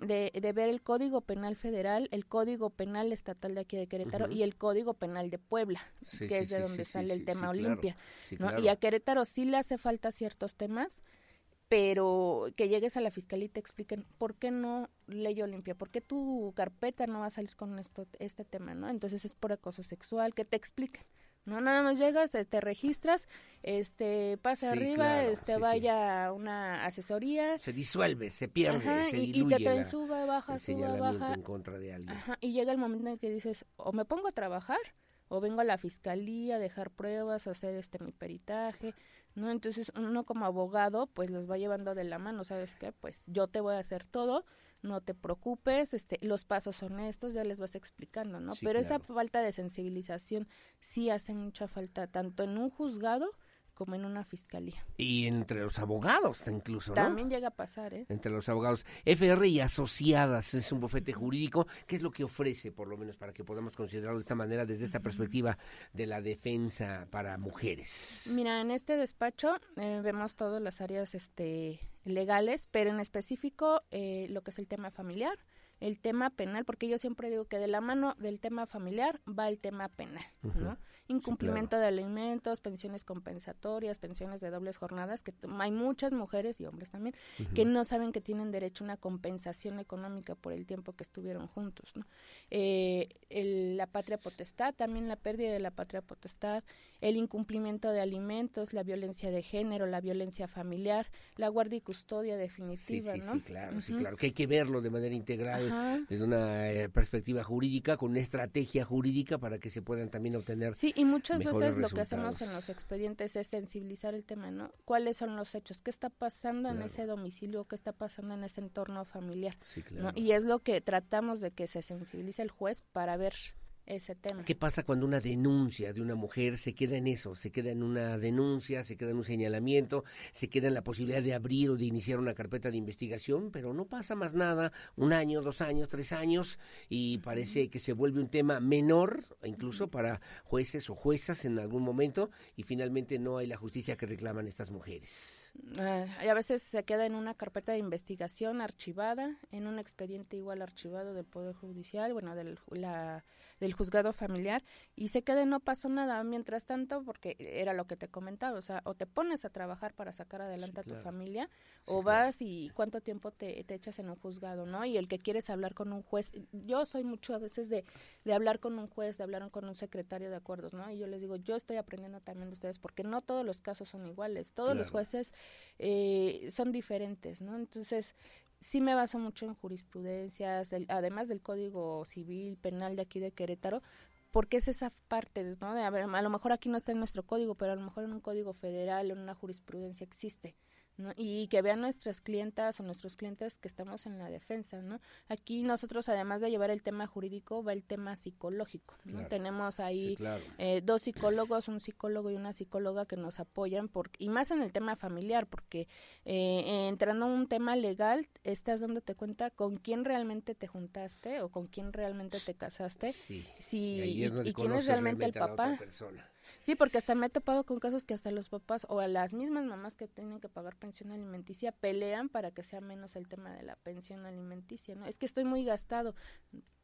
de, de ver el Código Penal Federal, el Código Penal Estatal de aquí de Querétaro y el Código Penal de Puebla, Sí, que sí, es de sí, donde sale el tema claro. Olimpia. ¿no? claro. Y a Querétaro sí le hace falta ciertos temas, pero que llegues a la fiscalía y te expliquen por qué no ley Olimpia, por qué tu carpeta no va a salir con esto, este tema, ¿no? Entonces es por acoso sexual, que te expliquen. No, nada más llegas, eh, te registras, este, pase Sí, arriba, claro, este, sí, vaya a una asesoría. Se disuelve, se pierde, Ajá, se y- y diluye te traen sube, baja, sube, baja. en contra de alguien. Ajá, y llega el momento en que dices, o me pongo a trabajar, o vengo a la fiscalía a dejar pruebas, a hacer este mi peritaje, ¿no? Entonces uno como abogado pues los va llevando de la mano, ¿sabes qué? Pues yo te voy a hacer todo, no te preocupes, este, los pasos son estos, ya les vas explicando, ¿no? Sí, Pero esa falta de sensibilización sí hace mucha falta, tanto en un juzgado como en una fiscalía. Y entre los abogados incluso, ¿no? También llega a pasar, ¿eh? Entre los abogados. FR y Asociadas es un bufete jurídico. ¿Qué es lo que ofrece, por lo menos, para que podamos considerarlo de esta manera, desde esta perspectiva de la defensa para mujeres? Mira, en este despacho eh, vemos todas las áreas este, legales, pero en específico eh, lo que es el tema familiar, el tema penal, porque yo siempre digo que de la mano del tema familiar va el tema penal, ¿no? Incumplimiento de alimentos, pensiones compensatorias, pensiones de dobles jornadas, que hay muchas mujeres y hombres también que no saben que tienen derecho a una compensación económica por el tiempo que estuvieron juntos, ¿no? Eh, el, la patria potestad, también la pérdida de la patria potestad, el incumplimiento de alimentos, la violencia de género, la violencia familiar, la guardia y custodia definitiva, sí, sí, ¿no? Sí, claro, sí, claro, que hay que verlo de manera integral, desde una eh, perspectiva jurídica, con una estrategia jurídica para que se puedan también obtener. Sí, y muchas veces lo que hacemos en los expedientes es sensibilizar el tema, ¿no? ¿Cuáles son los hechos? ¿Qué está pasando en ese domicilio? ¿Qué está pasando en ese entorno familiar? Sí, claro. Y es lo que tratamos de que se sensibilice el juez para ver ese tema. ¿Qué pasa cuando una denuncia de una mujer se queda en eso? Se queda en una denuncia, se queda en un señalamiento, se queda en la posibilidad de abrir o de iniciar una carpeta de investigación, pero no pasa más nada, un año, dos años, tres años, y parece que se vuelve un tema menor, incluso para jueces o juezas en algún momento, y finalmente no hay la justicia que reclaman estas mujeres. Uh, y a veces se queda en una carpeta de investigación archivada, en un expediente igual archivado del Poder Judicial, bueno, de la del juzgado familiar y se queda no pasó nada mientras tanto porque era lo que te comentaba, o sea, o te pones a trabajar para sacar adelante Sí, a claro. tu familia Sí, o claro. vas y cuánto tiempo te, te echas en un juzgado, ¿no? Y el que quieres hablar con un juez, yo soy mucho a veces de, de hablar con un juez, de hablar con un secretario de acuerdos, ¿no? Y yo les digo, yo estoy aprendiendo también de ustedes porque no todos los casos son iguales, todos los jueces eh, son diferentes, ¿no? Entonces, sí me baso mucho en jurisprudencias, el- además del Código Civil, Penal de aquí de Querétaro, porque es esa parte, ¿no? De, a, a lo mejor aquí no está en nuestro código, pero a lo mejor en un código federal, en una jurisprudencia existe. ¿No? Y que vean nuestras clientas o nuestros clientes que estamos en la defensa, ¿no? Aquí nosotros, además de llevar el tema jurídico, va el tema psicológico, ¿no? Claro. Tenemos ahí Sí, claro. eh, dos psicólogos, un psicólogo y una psicóloga que nos apoyan, por, y más en el tema familiar, porque eh, entrando a un tema legal, estás dándote cuenta con quién realmente te juntaste o con quién realmente te casaste, Sí. si, y quién es realmente el papá. Sí, porque hasta me he topado con casos que hasta los papás o a las mismas mamás que tienen que pagar pensión alimenticia pelean para que sea menos el tema de la pensión alimenticia, ¿no? Es que estoy muy gastado.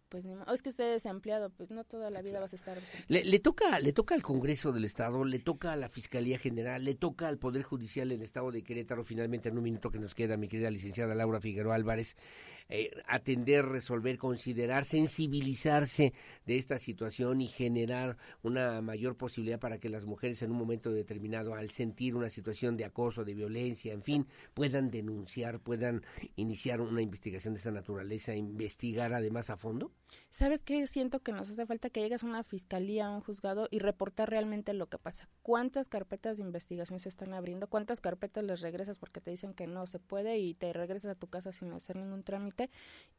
Pues ni o es que usted es desempleado, pues no toda la vida vas a estar. Le, le toca, le toca al Congreso del Estado, le toca a la Fiscalía General, le toca al Poder Judicial del Estado de Querétaro, finalmente en un minuto que nos queda, mi querida licenciada Laura Figueroa Álvarez, eh, atender, resolver, considerar, sensibilizarse de esta situación y generar una mayor posibilidad para que las mujeres en un momento determinado, al sentir una situación de acoso, de violencia, en fin, puedan denunciar, puedan iniciar una investigación de esta naturaleza, investigar además a fondo? ¿Sabes qué? Siento que nos hace falta que llegues a una fiscalía, a un juzgado y reportar realmente lo que pasa. ¿Cuántas carpetas de investigación se están abriendo? ¿Cuántas carpetas les regresas porque te dicen que no se puede y te regresas a tu casa sin hacer ningún trámite?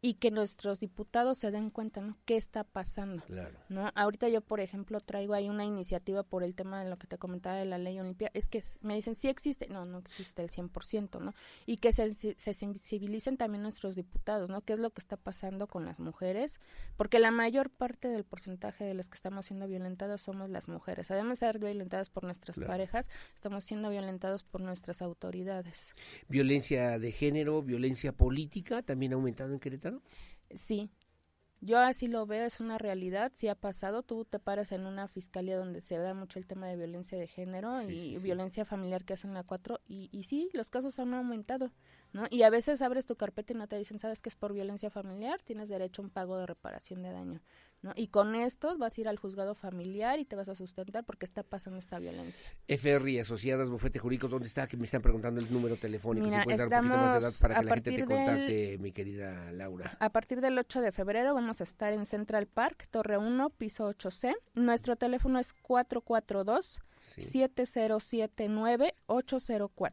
Y que nuestros diputados se den cuenta, ¿no? ¿Qué está pasando? Claro. ¿no? Ahorita yo, por ejemplo, traigo ahí una iniciativa por el tema de lo que te comentaba de la ley Olimpia. Es que me dicen, sí existe. No, no existe el 100%, ¿no? Y que se, se sensibilicen también nuestros diputados, ¿no? ¿Qué es lo que está pasando con las mujeres? Porque la mayor parte del porcentaje de las que estamos siendo violentadas somos las mujeres. Además de ser violentadas por nuestras Claro. parejas, estamos siendo violentados por nuestras autoridades. Violencia de género, violencia política, también ha aumentado en Querétaro. Sí, yo así lo veo, es una realidad, sí ha pasado, tú te paras en una fiscalía donde se da mucho el tema de violencia de género Sí, y sí, sí. violencia familiar que hacen la 4 y, y sí, los casos han aumentado, ¿no? Y a veces abres tu carpeta y no te dicen, ¿sabes que es por violencia familiar? Tienes derecho a un pago de reparación de daño, ¿no? Y con esto vas a ir al juzgado familiar y te vas a sustentar porque está pasando esta violencia. FR y Asociadas, Bufete Jurídico, ¿dónde está? Que me están preguntando el número telefónico. Mira, si puedes dar un poquito más de datos para que la gente te del- contacte, mi querida Laura. A partir del 8 de febrero vamos a estar en Central Park, Torre 1, piso 8C. Nuestro teléfono es 442 7079 804.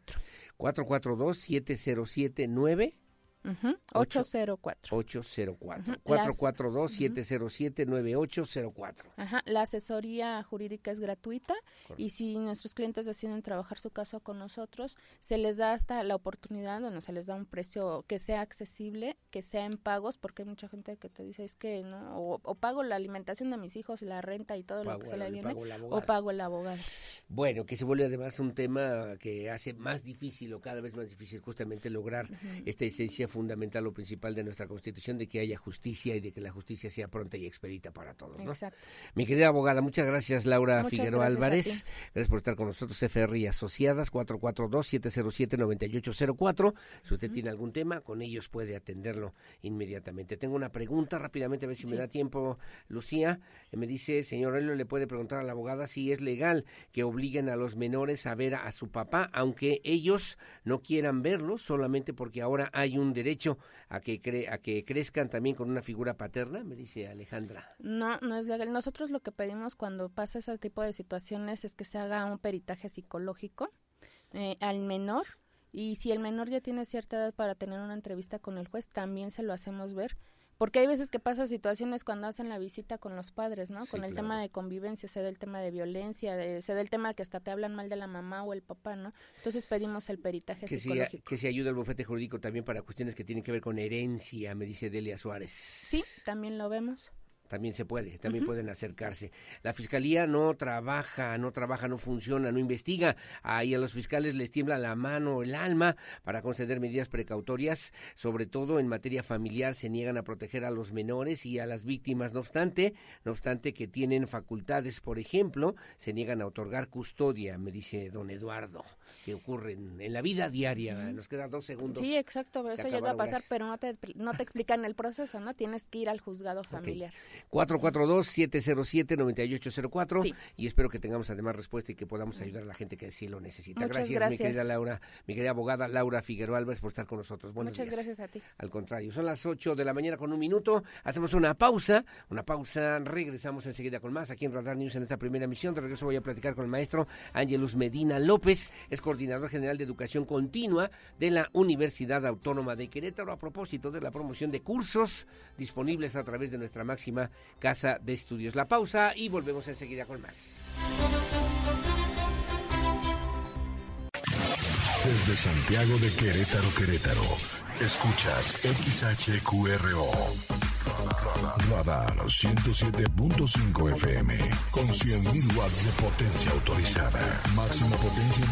442-7079. Uh 804. 804. 442-707-9804. Ajá, la asesoría jurídica es gratuita y si nuestros clientes deciden trabajar su caso con nosotros, se les da hasta la oportunidad, bueno, se les da un precio que sea accesible, que sea en pagos, porque hay mucha gente que te dice es que no, o, pago la alimentación de mis hijos, la renta y todo lo que se le viene, o pago el abogado. Bueno, que se vuelve además un tema que hace más difícil o cada vez más difícil justamente lograr esta esencia fundamental o principal de nuestra Constitución de que haya justicia y de que la justicia sea pronta y expedita para todos. ¿no? Mi querida abogada, muchas gracias Laura Figueroa Álvarez. Gracias por estar con nosotros, FR y Asociadas, 442-707-9804. Si usted tiene algún tema, con ellos puede atenderlo inmediatamente. Tengo una pregunta rápidamente, a ver si me da tiempo, Lucía. Eh, me dice, señor Helio, le puede preguntar a la abogada si es legal que obliguen a los menores a ver a su papá, aunque ellos no quieran verlo, solamente porque ahora hay un derecho a que, cre a que crezcan también con una figura paterna, me dice Alejandra. No, no es legal. Nosotros lo que pedimos cuando pasa ese tipo de situaciones es que se haga un peritaje psicológico eh, al menor y si el menor ya tiene cierta edad para tener una entrevista con el juez, también se lo hacemos ver porque hay veces que pasa situaciones cuando hacen la visita con los padres, ¿no? con el tema de convivencia, se da el tema de violencia, se da el tema de que hasta te hablan mal de la mamá o el papá, ¿no? Entonces pedimos el peritaje que psicológico. que se ayude el bufete jurídico también para cuestiones que tienen que ver con herencia, me dice Delia Suárez. Sí, también lo vemos también se puede, también pueden acercarse. La fiscalía no trabaja, no trabaja, no funciona, no investiga. Ahí a los fiscales les tiembla la mano, el alma para conceder medidas precautorias, sobre todo en materia familiar, se niegan a proteger a los menores y a las víctimas. No obstante, no obstante que tienen facultades, por ejemplo, se niegan a otorgar custodia, me dice don Eduardo, que ocurre en, la vida diaria. Nos quedan dos segundos. Sí, exacto, eso llega a pasar, pero no te, no te explican el proceso, ¿no? Tienes que ir al juzgado familiar. 442-707-9804 y espero que tengamos además respuesta y que podamos ayudar a la gente que sí lo necesita. Gracias, mi querida Laura, mi querida abogada Laura Figueroa Álvarez por estar con nosotros. Buenos Muchas gracias a ti. Al contrario, son las 8 de la mañana con un minuto, hacemos una pausa, una pausa, regresamos enseguida con más aquí en Radar News en esta primera emisión. De regreso voy a platicar con el maestro Ángelus Medina López, es coordinador general de educación continua de la Universidad Autónoma de Querétaro a propósito de la promoción de cursos disponibles a través de nuestra máxima Casa de Estudios. La pausa y volvemos enseguida con más. Desde Santiago de Querétaro, Querétaro, escuchas XHQRO. Radar 107.5 FM con 100.000 watts de potencia autorizada. Máxima potencia en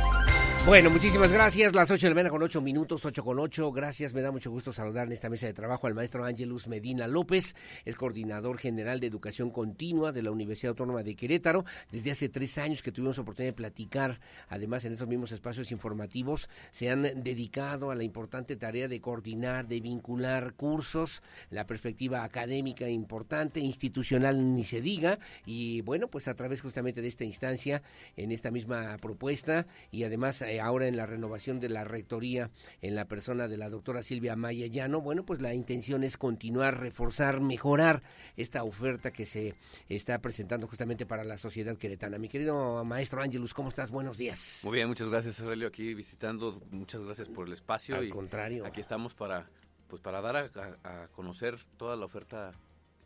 Bueno, muchísimas gracias. Las 8 de la mañana con 8 minutos, 8 con 8. Gracias, me da mucho gusto saludar en esta mesa de trabajo al maestro Ángelus Medina López. Es coordinador general de educación continua de la Universidad Autónoma de Querétaro. Desde hace tres años que tuvimos oportunidad de platicar, además en estos mismos espacios informativos, se han dedicado a la importante tarea de coordinar, de vincular cursos, la perspectiva académica importante, institucional ni se diga. Y bueno, pues a través justamente de esta instancia, en esta misma propuesta y además eh, ahora en la renovación de la rectoría en la persona de la doctora Silvia Maya Llano, bueno, pues la intención es continuar, reforzar, mejorar esta oferta que se está presentando justamente para la sociedad queretana. Mi querido maestro Ángelus, ¿cómo estás? Buenos días. Muy bien, muchas gracias Aurelio, aquí visitando, muchas gracias por el espacio. Al contrario. Aquí estamos para, pues para dar a, conocer toda la oferta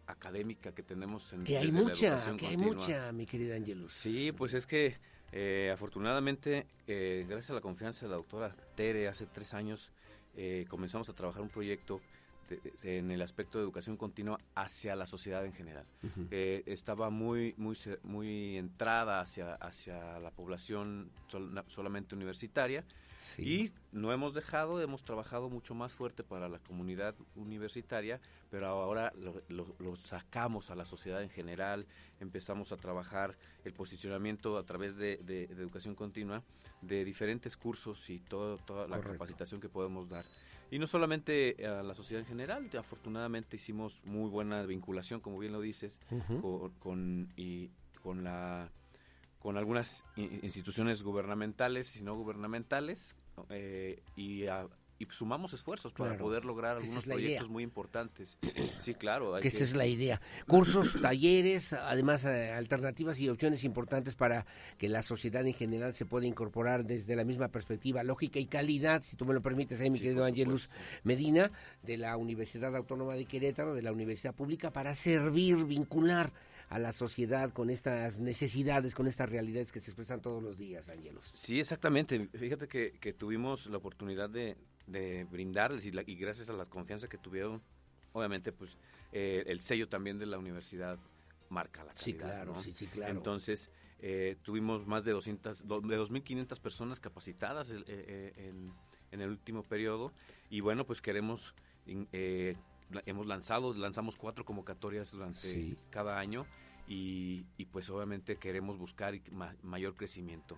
académica que tenemos en que hay mucha, que hay mucha, mi querida Ángelus. Sí, pues es que eh, afortunadamente, eh, gracias a la confianza de la doctora Tere, hace tres años eh, comenzamos a trabajar un proyecto en el aspecto de educación continua hacia la sociedad en general. estaba muy, muy, muy entrada hacia, hacia la población solamente universitaria y no hemos dejado, hemos trabajado mucho más fuerte para la comunidad universitaria, pero ahora lo, sacamos a la sociedad en general, empezamos a trabajar el posicionamiento a través de, educación continua de diferentes cursos y todo, toda la capacitación que podemos dar. Y no solamente a la sociedad en general, afortunadamente hicimos muy buena vinculación, como bien lo dices, con, con, y, con la con algunas instituciones gubernamentales y no gubernamentales eh, y a, y sumamos esfuerzos para poder lograr algunos proyectos muy importantes. Sí, claro. que, esa es la idea. Cursos, talleres, además eh, alternativas y opciones importantes para que la sociedad en general se pueda incorporar desde la misma perspectiva lógica y calidad, si tú me lo permites, ahí mi querido Angelus Medina, de la Universidad Autónoma de Querétaro, de la Universidad Pública, para servir, vincular a la sociedad con estas necesidades, con estas realidades que se expresan todos los días, Angelus. Sí, exactamente. Fíjate que, que tuvimos la oportunidad de, de brindarles y, y, gracias a la confianza que tuvieron, obviamente, pues eh, el sello también de la universidad marca la calidad. Sí, claro, sí, sí, claro. Entonces, eh, tuvimos más de 200, de 2.500 personas capacitadas eh, en, en, el último periodo y bueno, pues queremos, hemos lanzado, lanzamos cuatro convocatorias durante cada año y, y, pues obviamente queremos buscar mayor crecimiento.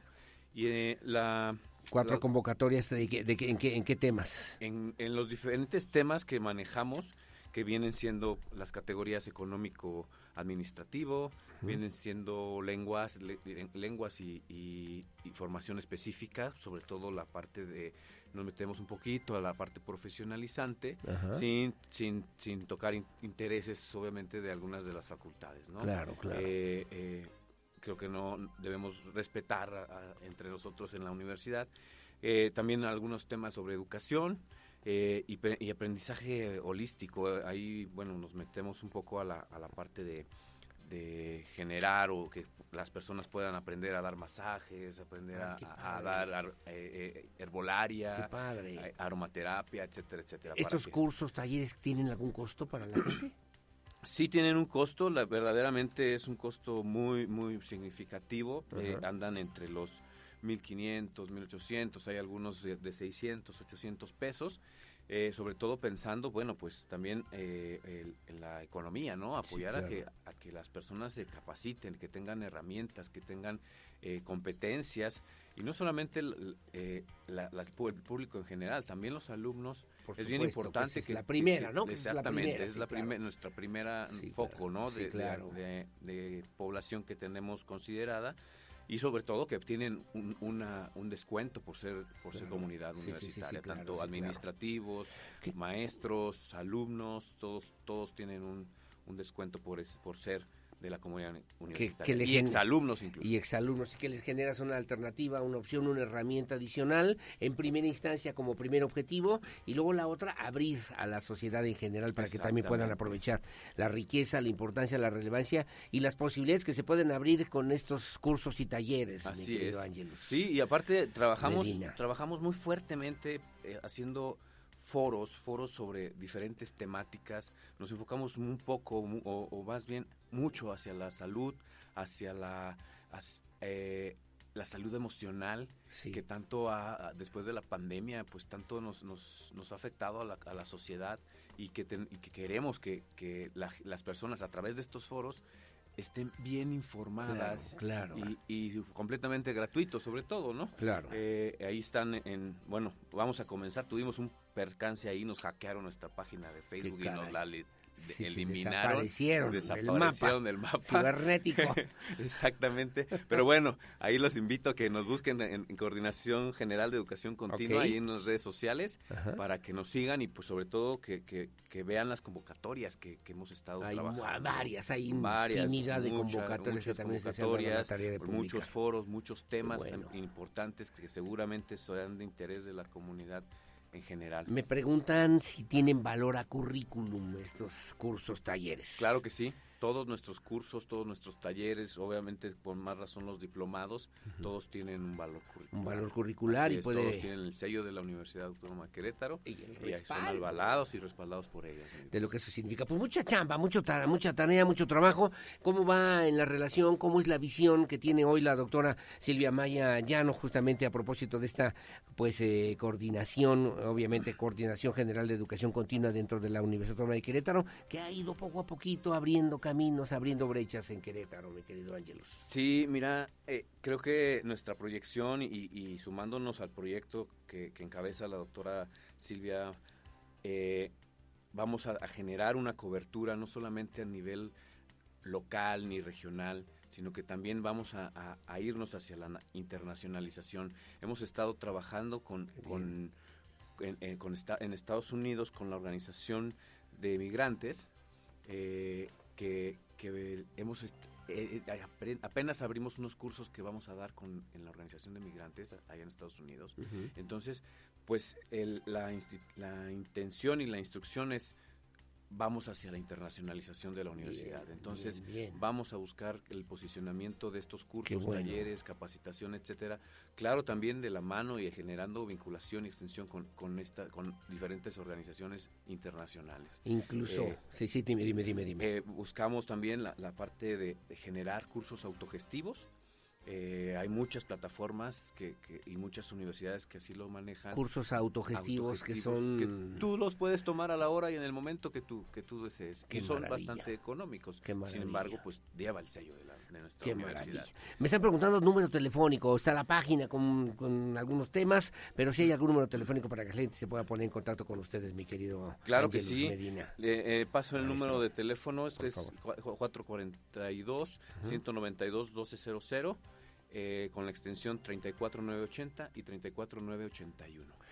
Y la Cuatro convocatorias de, de, en, qué, en qué temas? En, en, los diferentes temas que manejamos, que vienen siendo las categorías económico-administrativo, vienen siendo lenguas, lenguas y, y, formación específica, sobre todo la parte de, nos metemos un poquito a la parte profesionalizante, sin, sin, sin tocar intereses obviamente de algunas de las facultades, ¿no? Claro, claro. Eh, eh, creo que no debemos respetar entre nosotros en la universidad. Eh, también algunos temas sobre educación eh, y, aprendizaje holístico. Ahí, bueno, nos metemos un poco a la, a la parte de, generar o que las personas puedan aprender a dar masajes, aprender a, dar eh, herbolaria, aromaterapia, etcétera, etcétera. ¿Estos cursos, talleres tienen algún costo para la gente? Sí tienen un costo, la, verdaderamente es un costo muy, muy significativo. Eh, andan entre los 1.500, 1.800, hay algunos de, 600, 800 pesos. Eh, sobre todo pensando, bueno, pues también eh, en la economía, ¿no? Apoyar a, que, a que las personas se capaciten, que tengan herramientas, que tengan competencias y no solamente el, eh, el, público en general, también los alumnos. es bien importante que, es la primera, ¿no? Exactamente, es, la primera, nuestra primera foco, ¿no? De, de, población que tenemos considerada y sobre todo que tienen un, una, un descuento por ser por ser comunidad universitaria, tanto administrativos, maestros, alumnos, todos todos tienen un, un descuento por por ser de la comunidad universitaria. y exalumnos incluso. Y exalumnos, y que les generas una alternativa, una opción, una herramienta adicional, en primera instancia como primer objetivo, y luego la otra, abrir a la sociedad en general para que también puedan aprovechar la riqueza, la importancia, la relevancia y las posibilidades que se pueden abrir con estos cursos y talleres. Así es. Sí, y aparte trabajamos, trabajamos muy fuertemente eh, haciendo foros, foros sobre diferentes temáticas. Nos enfocamos un poco, o, más bien mucho hacia la salud, hacia la, eh, la salud emocional, que tanto después de la pandemia, pues tanto nos, nos, nos ha afectado a la, a la sociedad y que, que queremos que, que las personas a través de estos foros estén bien informadas claro, Y, completamente gratuitos sobre todo, ¿no? Claro. Eh, ahí están en, bueno, vamos a comenzar, tuvimos un percance ahí, nos hackearon nuestra página de Facebook y nos la eliminaron, desaparecieron, del mapa, cibernético. Exactamente. Pero bueno, ahí los invito a que nos busquen en, Coordinación General de Educación Continua ahí en las redes sociales para que nos sigan y pues sobre todo que, que, vean las convocatorias que, hemos estado hay trabajando. Varias, hay varias, infinidad de convocatorias que también convocatorias, muchos foros, muchos temas importantes que seguramente serán de interés de la comunidad en general. Me preguntan si tienen valor a currículum estos cursos, talleres. Claro que sí todos nuestros cursos, todos nuestros talleres, obviamente por más razón los diplomados, todos tienen un valor curricular. Un valor curricular y puede... Todos tienen el sello de la Universidad Autónoma de Querétaro y, son avalados y respaldados por ellos. De lo que eso significa. Pues mucha chamba, mucho mucha tarea, mucho trabajo. ¿Cómo va en la relación? ¿Cómo es la visión que tiene hoy la doctora Silvia Maya Llano justamente a propósito de esta pues eh, coordinación, obviamente coordinación general de educación continua dentro de la Universidad Autónoma de Querétaro, que ha ido poco a poquito abriendo caminos, abriendo brechas en Querétaro, mi querido Ángelos. Sí, mira, eh, creo que nuestra proyección y, sumándonos al proyecto que, encabeza la doctora Silvia eh, vamos a, generar una cobertura no solamente a nivel local ni regional, sino que también vamos a, irnos hacia la internacionalización. Hemos estado trabajando con, con, en, en, Estados Unidos con la Organización de Migrantes, eh, que, hemos eh, eh, apenas abrimos unos cursos que vamos a dar con en la organización de migrantes allá en Estados Unidos. Entonces, pues la, la intención y la instrucción es vamos hacia la internacionalización de la universidad. Entonces, vamos a buscar el posicionamiento de estos cursos, talleres, capacitación, etcétera. Claro, también de la mano y generando vinculación y extensión con, con esta con diferentes organizaciones internacionales. Incluso, eh, sí, sí, dime, dime, dime. Eh, buscamos también la, parte de generar cursos autogestivos eh, hay muchas plataformas que, y muchas universidades que así lo manejan. Cursos autogestivos, que son... tú los puedes tomar a la hora y en el momento que tú, que tú desees. que son bastante económicos. Sin embargo, pues lleva el sello de, la, nuestra universidad. Me están preguntando número telefónico. Está la página con, algunos temas, pero si hay algún número telefónico para que la gente se pueda poner en contacto con ustedes, mi querido Claro que sí. Eh, paso el número de teléfono, es 442-192-1200 eh, con la extensión 34980 y 34981.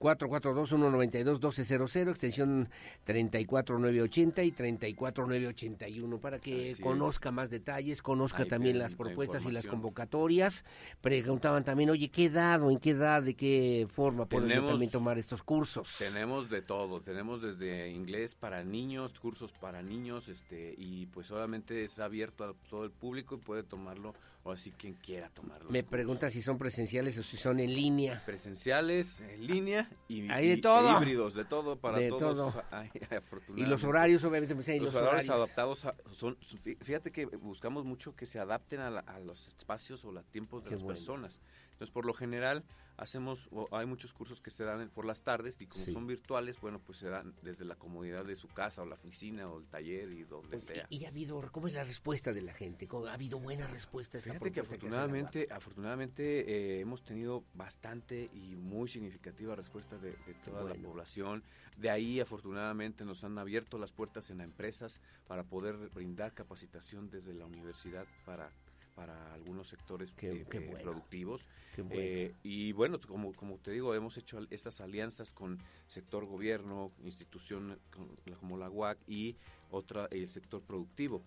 442-192-1200, extensión 34980 y 34981, para que conozca más detalles, conozca también las propuestas y las convocatorias. Preguntaban también, oye, ¿qué edad o en qué edad, de qué forma pueden también tomar estos cursos? Tenemos de todo, tenemos desde inglés para niños, cursos para niños, este y pues obviamente es abierto a todo el público y puede tomarlo o así quien quiera tomarlo. Me pregunta si son presenciales o si son en línea. Presenciales, en línea y, Hay de todo. E híbridos, de todo para todos. y los horarios, obviamente, pues, los, horarios, adaptados son, fíjate que buscamos mucho que se adapten a, los espacios o los tiempos de las personas. Entonces, por lo general, hacemos, hay muchos cursos que se dan por las tardes y como son virtuales, bueno, pues se dan desde la comodidad de su casa o la oficina o el taller y donde pues, sea. Y, ha habido, ¿cómo es la respuesta de la gente? ¿Ha habido buena respuesta? Fíjate que afortunadamente, afortunadamente eh, hemos tenido bastante y muy significativa respuesta de, toda la población. De ahí, afortunadamente, nos han abierto las puertas en empresas para poder brindar capacitación desde la universidad para para algunos sectores eh, productivos. Eh, y bueno, como, como te digo, hemos hecho esas alianzas con sector gobierno, institución como la UAC y otra el sector productivo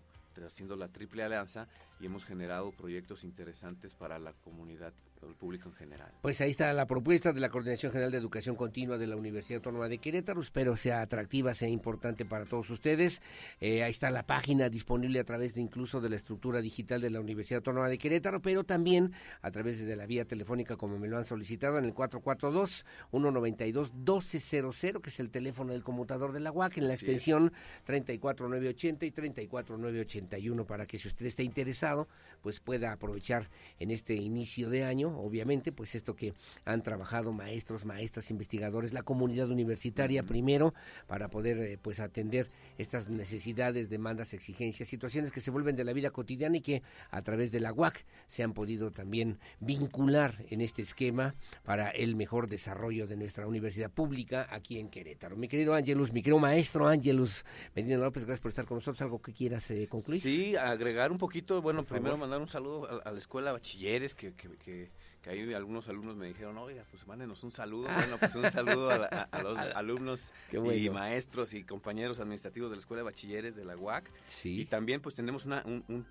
haciendo la triple alianza y hemos generado proyectos interesantes para la comunidad el público en general. Pues ahí está la propuesta de la Coordinación General de Educación Continua de la Universidad Autónoma de Querétaro. Espero sea atractiva, sea importante para todos ustedes. Eh, ahí está la página disponible a través de incluso de la estructura digital de la Universidad Autónoma de Querétaro, pero también a través de la vía telefónica como me lo han solicitado en el 442-192-1200, que es el teléfono del conmutador de la UAC, en la extensión 34980 y 34981 para que si usted está interesado, pues pueda aprovechar en este inicio de año obviamente, pues esto que han trabajado maestros, maestras, investigadores, la comunidad universitaria primero, para poder eh, pues atender estas necesidades, demandas, exigencias, situaciones que se vuelven de la vida cotidiana y que a través de la UAC se han podido también vincular en este esquema para el mejor desarrollo de nuestra universidad pública aquí en Querétaro. Mi querido Ángelus, mi querido maestro Ángelus Medina López, gracias por estar con nosotros. ¿Algo que quieras eh, concluir? Sí, agregar un poquito, bueno, primero mandar un saludo a, la escuela bachilleres que, que que ahí algunos alumnos me dijeron, oiga, pues mándenos un saludo. Bueno, pues un saludo a, los alumnos y maestros y compañeros administrativos de la Escuela de Bachilleres de la UAC. Sí. Y también pues tenemos una,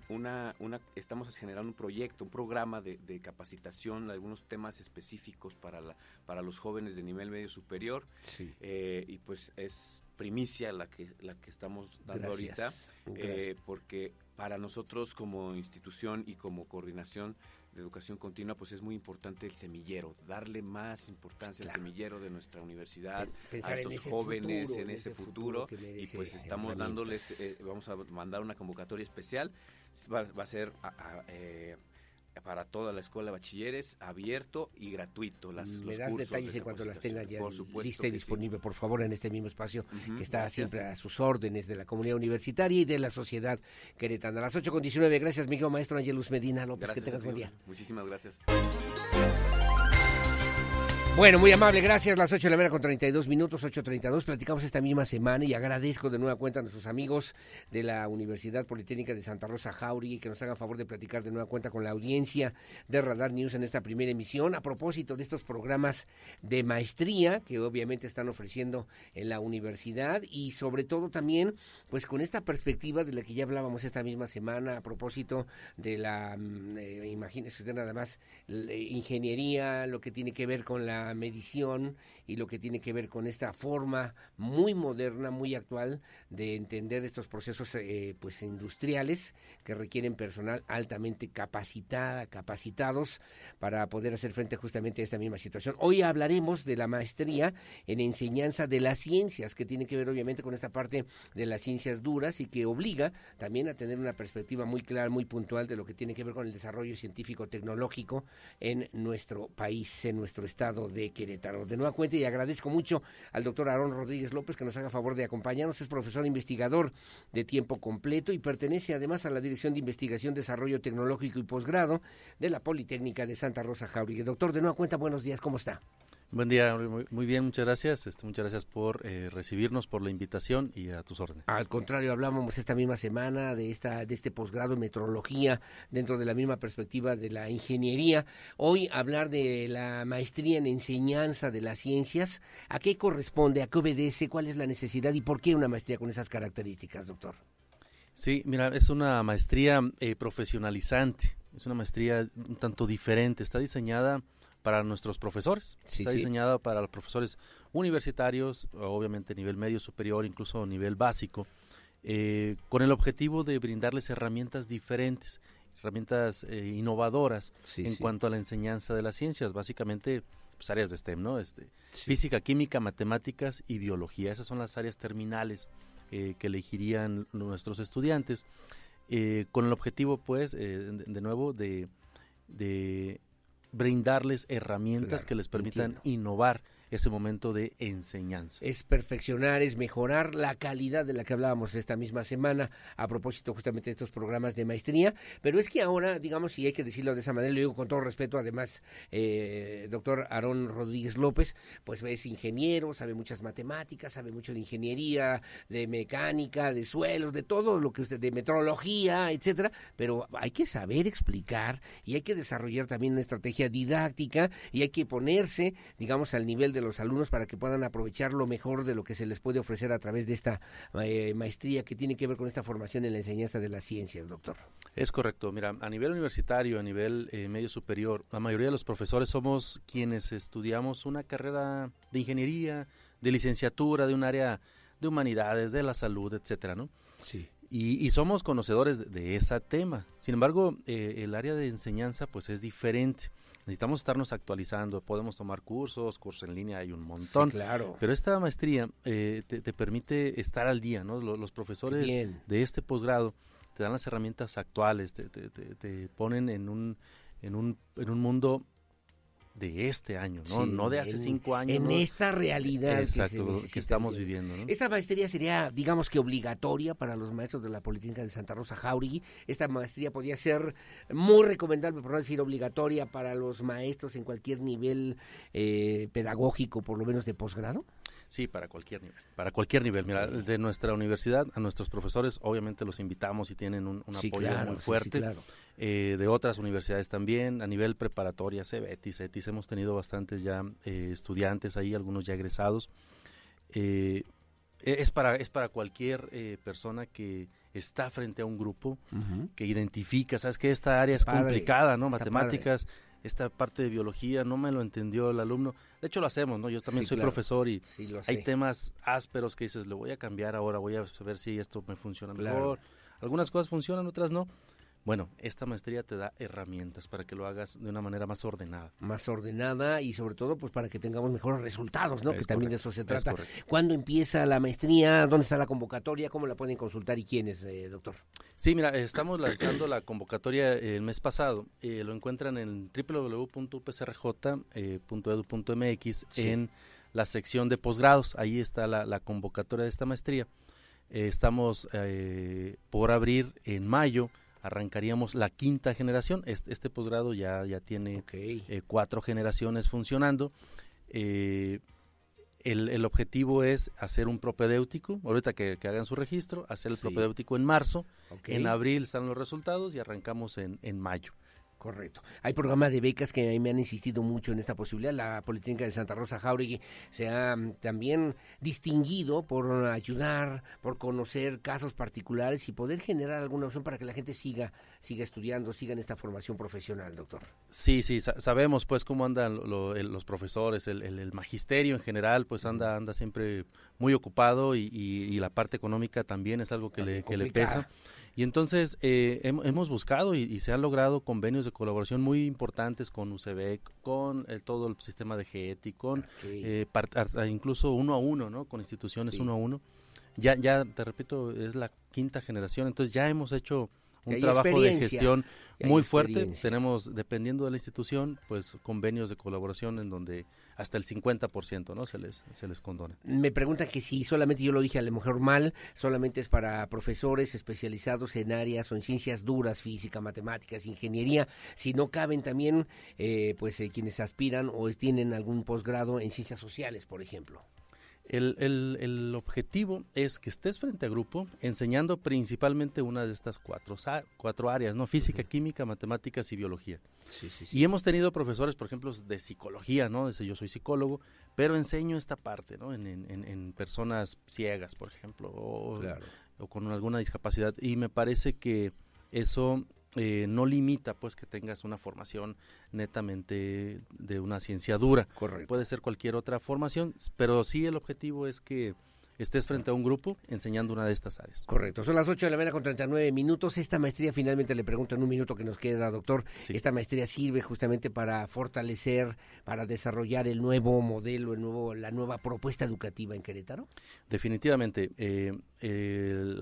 una, una, estamos generando un proyecto, un programa de, capacitación de algunos temas específicos para, la, para los jóvenes de nivel medio superior. Sí. Eh, y pues es primicia la que, la que estamos dando ahorita, eh, porque para nosotros como institución y como coordinación de educación continua, pues es muy importante el semillero, darle más importancia al semillero de nuestra universidad, a estos jóvenes, en, ese futuro, y pues estamos dándoles, eh, vamos a mandar una convocatoria especial, va, a ser eh, para toda la escuela de bachilleres, abierto y gratuito. Las, Me das detalles en cuanto las tenga ya lista y disponible, por favor, en este mismo espacio que está siempre a sus órdenes de la comunidad universitaria y de la sociedad queretana. A las 8 con 19, gracias, Miguel Maestro Angelus Medina López, que tengas buen día. Muchísimas gracias. Bueno, muy amable, gracias. Las 8 de la mañana con 32 minutos, 8.32. Platicamos esta misma semana y agradezco de nueva cuenta a nuestros amigos de la Universidad Politécnica de Santa Rosa Jauregui que nos hagan favor de platicar de nueva cuenta con la audiencia de Radar News en esta primera emisión a propósito de estos programas de maestría que obviamente están ofreciendo en la universidad y sobre todo también pues con esta perspectiva de la que ya hablábamos esta misma semana a propósito de la, mm, eh, imagínese usted nada más, ingeniería, lo que tiene que ver con la medición y lo que tiene que ver con esta forma muy moderna, muy actual de entender estos procesos eh, pues industriales que requieren personal altamente capacitada, capacitados para poder hacer frente justamente a esta misma situación. Hoy hablaremos de la maestría en enseñanza de las ciencias, que tiene que ver obviamente con esta parte de las ciencias duras y que obliga también a tener una perspectiva muy clara, muy puntual de lo que tiene que ver con el desarrollo científico tecnológico en nuestro país, en nuestro estado de Querétaro. De nueva cuenta y agradezco mucho al doctor Aarón Rodríguez López que nos haga favor de acompañarnos. Es profesor investigador de tiempo completo y pertenece además a la Dirección de Investigación, Desarrollo Tecnológico y Posgrado de la Politécnica de Santa Rosa Jauregui. Doctor, de nueva cuenta, buenos días, ¿cómo está? Buen día, muy, bien, muchas gracias. Este, muchas gracias por eh, recibirnos, por la invitación y a tus órdenes. Al contrario, hablábamos esta misma semana de esta de este posgrado en metrología dentro de la misma perspectiva de la ingeniería. Hoy hablar de la maestría en enseñanza de las ciencias, ¿a qué corresponde, a qué obedece, cuál es la necesidad y por qué una maestría con esas características, doctor? Sí, mira, es una maestría eh, profesionalizante, es una maestría un tanto diferente, está diseñada para nuestros profesores. Está diseñada para los profesores universitarios, obviamente nivel medio superior, incluso nivel básico, eh, con el objetivo de brindarles herramientas diferentes, herramientas eh, innovadoras en cuanto a la enseñanza de las ciencias, básicamente pues, áreas de STEM, ¿no? Este, Física, química, matemáticas y biología. Esas son las áreas terminales eh, que elegirían nuestros estudiantes, con el objetivo, pues, de, nuevo, de, de brindarles herramientas que les permitan innovar ese momento de enseñanza. Es perfeccionar, es mejorar la calidad de la que hablábamos esta misma semana a propósito justamente de estos programas de maestría, pero es que ahora, digamos, si hay que decirlo de esa manera, lo digo con todo respeto, además, eh, doctor Aarón Rodríguez López, pues es ingeniero, sabe muchas matemáticas, sabe mucho de ingeniería, de mecánica, de suelos, de todo lo que usted, de metrología, etcétera, pero hay que saber explicar y hay que desarrollar también una estrategia didáctica y hay que ponerse, digamos, al nivel de de los alumnos para que puedan aprovechar lo mejor de lo que se les puede ofrecer a través de esta eh, maestría que tiene que ver con esta formación en la enseñanza de las ciencias, doctor. Es correcto. Mira, a nivel universitario, a nivel eh, medio superior, la mayoría de los profesores somos quienes estudiamos una carrera de ingeniería, de licenciatura, de un área de humanidades, de la salud, etcétera, ¿no? Sí. Y, somos conocedores de, ese tema. Sin embargo, eh, el área de enseñanza pues es diferente necesitamos estarnos actualizando, podemos tomar cursos, cursos en línea hay un montón. claro. Pero esta maestría eh, te, permite estar al día, ¿no? Los, profesores de este posgrado te dan las herramientas actuales, te, te, te, ponen en un, en un, en un mundo de este año, ¿no? no de hace cinco años. En esta realidad que, estamos viviendo. ¿no? Esta maestría sería, digamos que obligatoria para los maestros de la Politécnica de Santa Rosa Jauregui. Esta maestría podría ser muy recomendable, por no decir obligatoria, para los maestros en cualquier nivel eh, pedagógico, por lo menos de posgrado. Sí, para cualquier nivel. Para cualquier nivel. Mira, de nuestra universidad a nuestros profesores, obviamente los invitamos y tienen un, apoyo muy fuerte. Eh, de otras universidades también, a nivel preparatoria, CEBETIS, ETIS, hemos tenido bastantes ya eh, estudiantes ahí, algunos ya egresados. Eh, e, es, para, es para cualquier persona que está frente a un grupo, que identifica, sabes que esta área es complicada, ¿no? Matemáticas esta parte de biología no me lo entendió el alumno. De hecho lo hacemos, ¿no? Yo también soy profesor y hay temas ásperos que dices, lo voy a cambiar ahora, voy a ver si esto me funciona mejor. Algunas cosas funcionan, otras no. Bueno, esta maestría te da herramientas para que lo hagas de una manera más ordenada. Más ordenada y sobre todo pues para que tengamos mejores resultados, ¿no? que también de eso se trata. ¿Cuándo empieza la maestría? ¿Dónde está la convocatoria? ¿Cómo la pueden consultar y quiénes, eh, doctor? Sí, mira, estamos lanzando la convocatoria el mes pasado. Eh, lo encuentran en www.upsrj.edu.mx en la sección de posgrados. Ahí está la, convocatoria de esta maestría. Eh, estamos por abrir en mayo arrancaríamos la quinta generación. Este, este posgrado ya, ya tiene eh, cuatro generaciones funcionando. Eh, el, objetivo es hacer un propedéutico, ahorita que, hagan su registro, hacer el propedéutico en marzo, en abril están los resultados y arrancamos en, en mayo. Correcto. Hay programas de becas que a mí me han insistido mucho en esta posibilidad. La Politécnica de Santa Rosa Jauregui se ha mm, también distinguido por ayudar, por conocer casos particulares y poder generar alguna opción para que la gente siga siga estudiando, siga en esta formación profesional, doctor. Sí, sí, sabemos pues cómo andan los profesores, el, magisterio en general, pues anda anda siempre muy ocupado y, la parte económica también es algo que, le, que le pesa. Y entonces eh, hemos buscado y, se han logrado convenios de colaboración muy importantes con UCB, con todo el sistema de GETI, con eh, incluso uno a uno, ¿no? Con instituciones uno a uno. Ya, ya, te repito, es la quinta generación, entonces ya hemos hecho un trabajo de gestión muy fuerte. Tenemos, dependiendo de la institución, pues convenios de colaboración en donde hasta el 50% ¿no? se, les, se les condona. Me pregunta que si solamente, yo lo dije a lo mejor mal, solamente es para profesores especializados en áreas o en ciencias duras, física, matemáticas, ingeniería, si no caben también eh, pues eh, quienes aspiran o tienen algún posgrado en ciencias sociales, por ejemplo. El, el, el, objetivo es que estés frente a grupo enseñando principalmente una de estas cuatro, cuatro áreas, ¿no? Física, química, matemáticas y biología. Y hemos tenido profesores, por ejemplo, de psicología, ¿no? yo soy psicólogo, pero enseño esta parte, ¿no? En, en, en personas ciegas, por ejemplo, o, o con alguna discapacidad. Y me parece que eso eh, no limita pues que tengas una formación netamente de una ciencia dura. Puede ser cualquier otra formación, pero sí el objetivo es que estés frente a un grupo enseñando una de estas áreas. Correcto. Son las 8 de la mañana con 39 minutos. Esta maestría, finalmente le pregunto en un minuto que nos queda, doctor, esta maestría sirve justamente para fortalecer, para desarrollar el nuevo modelo, el nuevo, la nueva propuesta educativa en Querétaro. Definitivamente. Eh,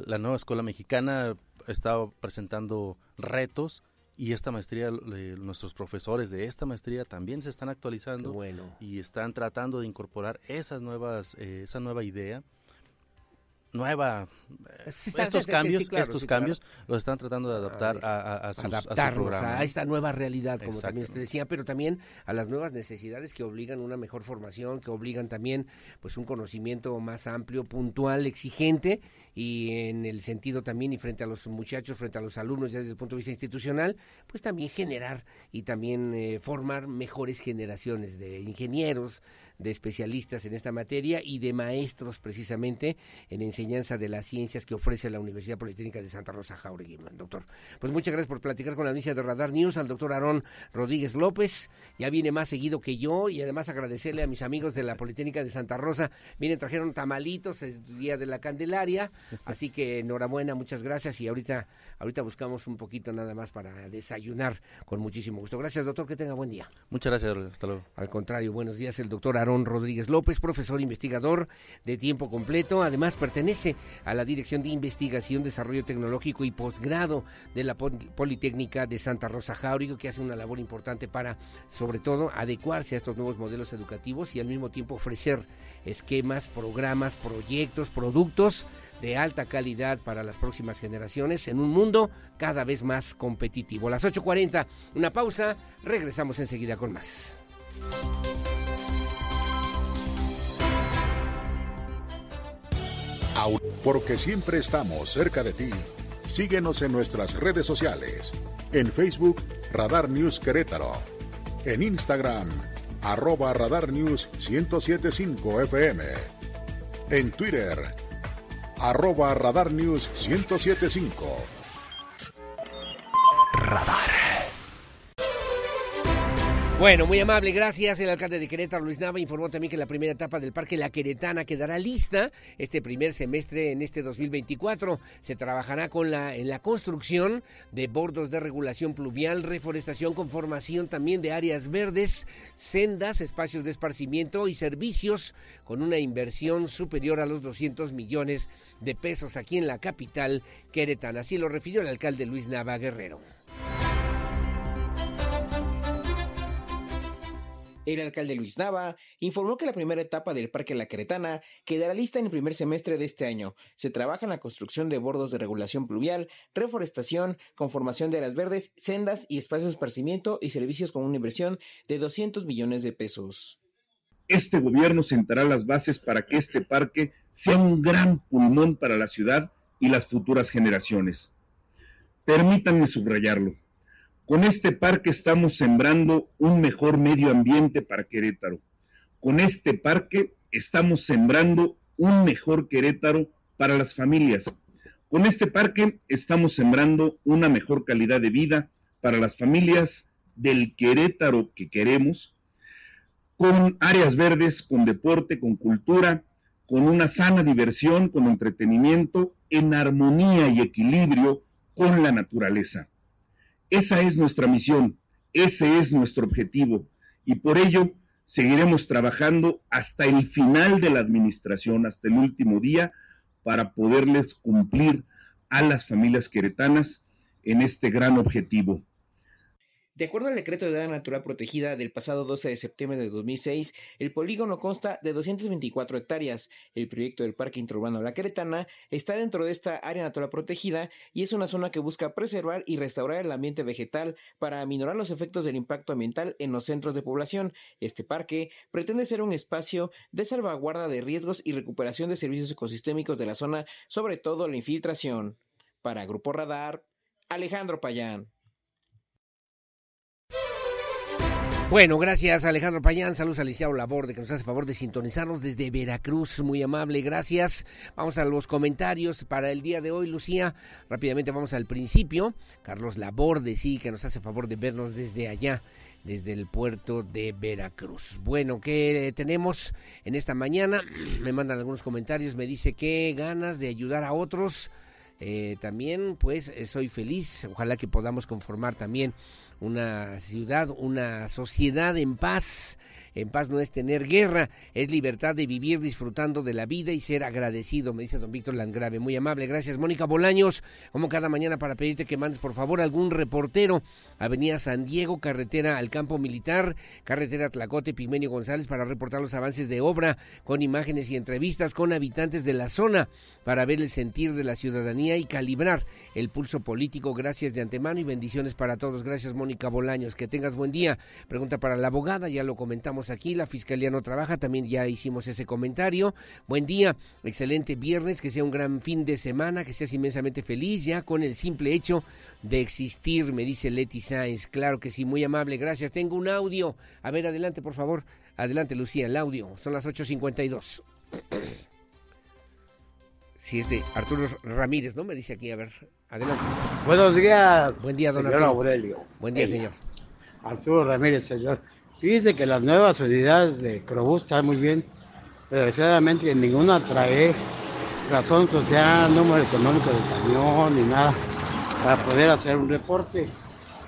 la nueva escuela mexicana estado presentando retos y esta maestría, nuestros profesores de esta maestría también se están actualizando y están tratando de incorporar esas nuevas, eh, esa nueva idea nueva estos cambios estos cambios los están tratando de adaptar a, a, sus, a, esta nueva realidad como también usted decía pero también a las nuevas necesidades que obligan una mejor formación que obligan también pues un conocimiento más amplio puntual exigente y en el sentido también y frente a los muchachos frente a los alumnos ya desde el punto de vista institucional pues también generar y también eh, formar mejores generaciones de ingenieros de especialistas en esta materia y de maestros precisamente en enseñanza de las ciencias que ofrece la Universidad Politécnica de Santa Rosa Jauregui, doctor. Pues muchas gracias por platicar con la audiencia de Radar News, al doctor Aarón Rodríguez López, ya viene más seguido que yo y además agradecerle a mis amigos de la Politécnica de Santa Rosa, vienen, trajeron tamalitos, es Día de la Candelaria, así que enhorabuena, muchas gracias y ahorita, ahorita buscamos un poquito nada más para desayunar con muchísimo gusto. Gracias, doctor, que tenga buen día. Muchas gracias, hasta luego. Al contrario, buenos días, el doctor Aarón Rodríguez López, profesor investigador de tiempo completo. Además, pertenece a la Dirección de Investigación, Desarrollo Tecnológico y Posgrado de la Politécnica de Santa Rosa Jáurico, que hace una labor importante para, sobre todo, adecuarse a estos nuevos modelos educativos y al mismo tiempo ofrecer esquemas, programas, proyectos, productos de alta calidad para las próximas generaciones en un mundo cada vez más competitivo. Las 8.40, una pausa, regresamos enseguida con más. Porque siempre estamos cerca de ti. Síguenos en nuestras redes sociales. En Facebook, Radar News Querétaro. En Instagram, arroba Radar News 1075 FM. En Twitter, arroba Radar News 1075. Radar. Bueno, muy amable, gracias. El alcalde de Querétaro, Luis Nava, informó también que la primera etapa del Parque La Queretana quedará lista este primer semestre en este 2024. Se trabajará con la, en la construcción de bordos de regulación pluvial, reforestación con formación también de áreas verdes, sendas, espacios de esparcimiento y servicios con una inversión superior a los 200 millones de pesos aquí en la capital queretana. Así lo refirió el alcalde Luis Nava Guerrero. El alcalde Luis Nava informó que la primera etapa del Parque La Queretana quedará lista en el primer semestre de este año. Se trabaja en la construcción de bordos de regulación pluvial, reforestación, conformación de áreas verdes, sendas y espacios de esparcimiento y servicios con una inversión de 200 millones de pesos. este gobierno sentará las bases para que este parque sea un gran pulmón para la ciudad y las futuras generaciones. Permítanme subrayarlo. Con este parque estamos sembrando un mejor medio ambiente para Querétaro. Con este parque estamos sembrando un mejor Querétaro para las familias. Con este parque estamos sembrando una mejor calidad de vida para las familias del Querétaro que queremos, con áreas verdes, con deporte, con cultura, con una sana diversión, con entretenimiento, en armonía y equilibrio con la naturaleza. Esa es nuestra misión, ese es nuestro objetivo y por ello seguiremos trabajando hasta el final de la administración, hasta el último día, para poderles cumplir a las familias queretanas en este gran objetivo. De acuerdo al decreto de área natural protegida del pasado 12 de septiembre de 2006, el polígono consta de 224 hectáreas. El proyecto del Parque Interurbano La Queretana está dentro de esta área natural protegida y es una zona que busca preservar y restaurar el ambiente vegetal para aminorar los efectos del impacto ambiental en los centros de población. Este parque pretende ser un espacio de salvaguarda de riesgos y recuperación de servicios ecosistémicos de la zona, sobre todo la infiltración. Para Grupo Radar, Alejandro Payán. Bueno, gracias Alejandro Payán, saludos a Liceo Laborde que nos hace favor de sintonizarnos desde Veracruz, muy amable, gracias. Vamos a los comentarios para el día de hoy, Lucía. Rápidamente vamos al principio. Carlos Laborde, sí, que nos hace favor de vernos desde allá, desde el puerto de Veracruz. Bueno, ¿qué tenemos en esta mañana? Me mandan algunos comentarios, me dice que ganas de ayudar a otros. Eh, también, pues, soy feliz. Ojalá que podamos conformar también una ciudad, una sociedad en paz. En paz no es tener guerra, es libertad de vivir disfrutando de la vida y ser agradecido, me dice don Víctor Landgrave. Muy amable, gracias. Mónica Bolaños, como cada mañana para pedirte que mandes por favor algún reportero. Avenida San Diego, carretera al campo militar, carretera Tlacote, Pigmenio González para reportar los avances de obra con imágenes y entrevistas con habitantes de la zona para ver el sentir de la ciudadanía y calibrar el pulso político. Gracias de antemano y bendiciones para todos. Gracias Mónica Bolaños. Que tengas buen día. Pregunta para la abogada, ya lo comentamos aquí, la Fiscalía no trabaja, también ya hicimos ese comentario. Buen día, excelente viernes, que sea un gran fin de semana, que seas inmensamente feliz ya con el simple hecho de existir, me dice Leti Sáenz. Claro que sí, muy amable, gracias. Tengo un audio. A ver, adelante, por favor. Adelante, Lucía, el audio. Son las 8.52. Sí, es de Arturo Ramírez, ¿no? Me dice aquí, a ver, adelante. Buenos días. Buen día, don señor Arturo. Aurelio. Buen día, señor. Arturo Ramírez, señor. Dice que las nuevas unidades de Crobús están muy bien, pero desgraciadamente ninguna trae razón social, número económico del camión ni nada para poder hacer un reporte.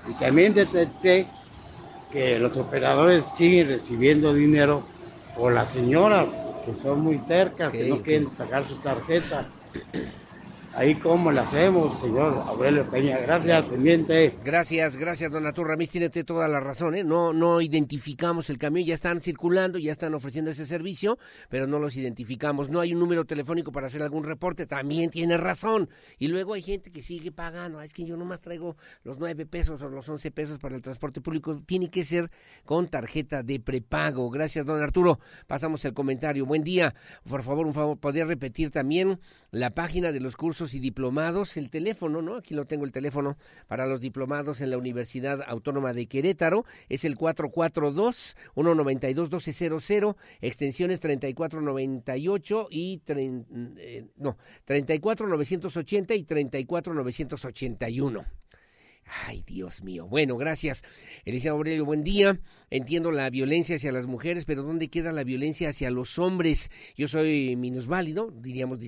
Y también detecté que los operadores siguen recibiendo dinero por las señoras que son muy tercas, que Ok, no quieren pagar su tarjeta. Ahí cómo le hacemos, señor Aurelio Peña. Gracias, pendiente. Gracias, gracias, don Arturo Ramírez, tiene usted toda la razón, ¿eh? No, no identificamos el camión, ya están circulando, ya están ofreciendo ese servicio, pero no los identificamos. No hay un número telefónico para hacer algún reporte, también tiene razón. Y luego hay gente que sigue pagando, "Ah, es que yo nomás traigo los nueve pesos o los once pesos para el transporte público, tiene que ser con tarjeta de prepago. Gracias, don Arturo. Pasamos el comentario. Buen día. Por favor, un favor, podría repetir también la página de los cursos y diplomados, el teléfono, ¿no? Aquí lo tengo el teléfono para los diplomados en la Universidad Autónoma de Querétaro, es el 442-192-1200, extensiones 3498 y, tren- eh, no, 34980 y 34981. Ay, Dios mío. Bueno, gracias. Elisa Aurelio, buen día. Entiendo la violencia hacia las mujeres, pero ¿dónde queda la violencia hacia los hombres? Yo soy minusválido, diríamos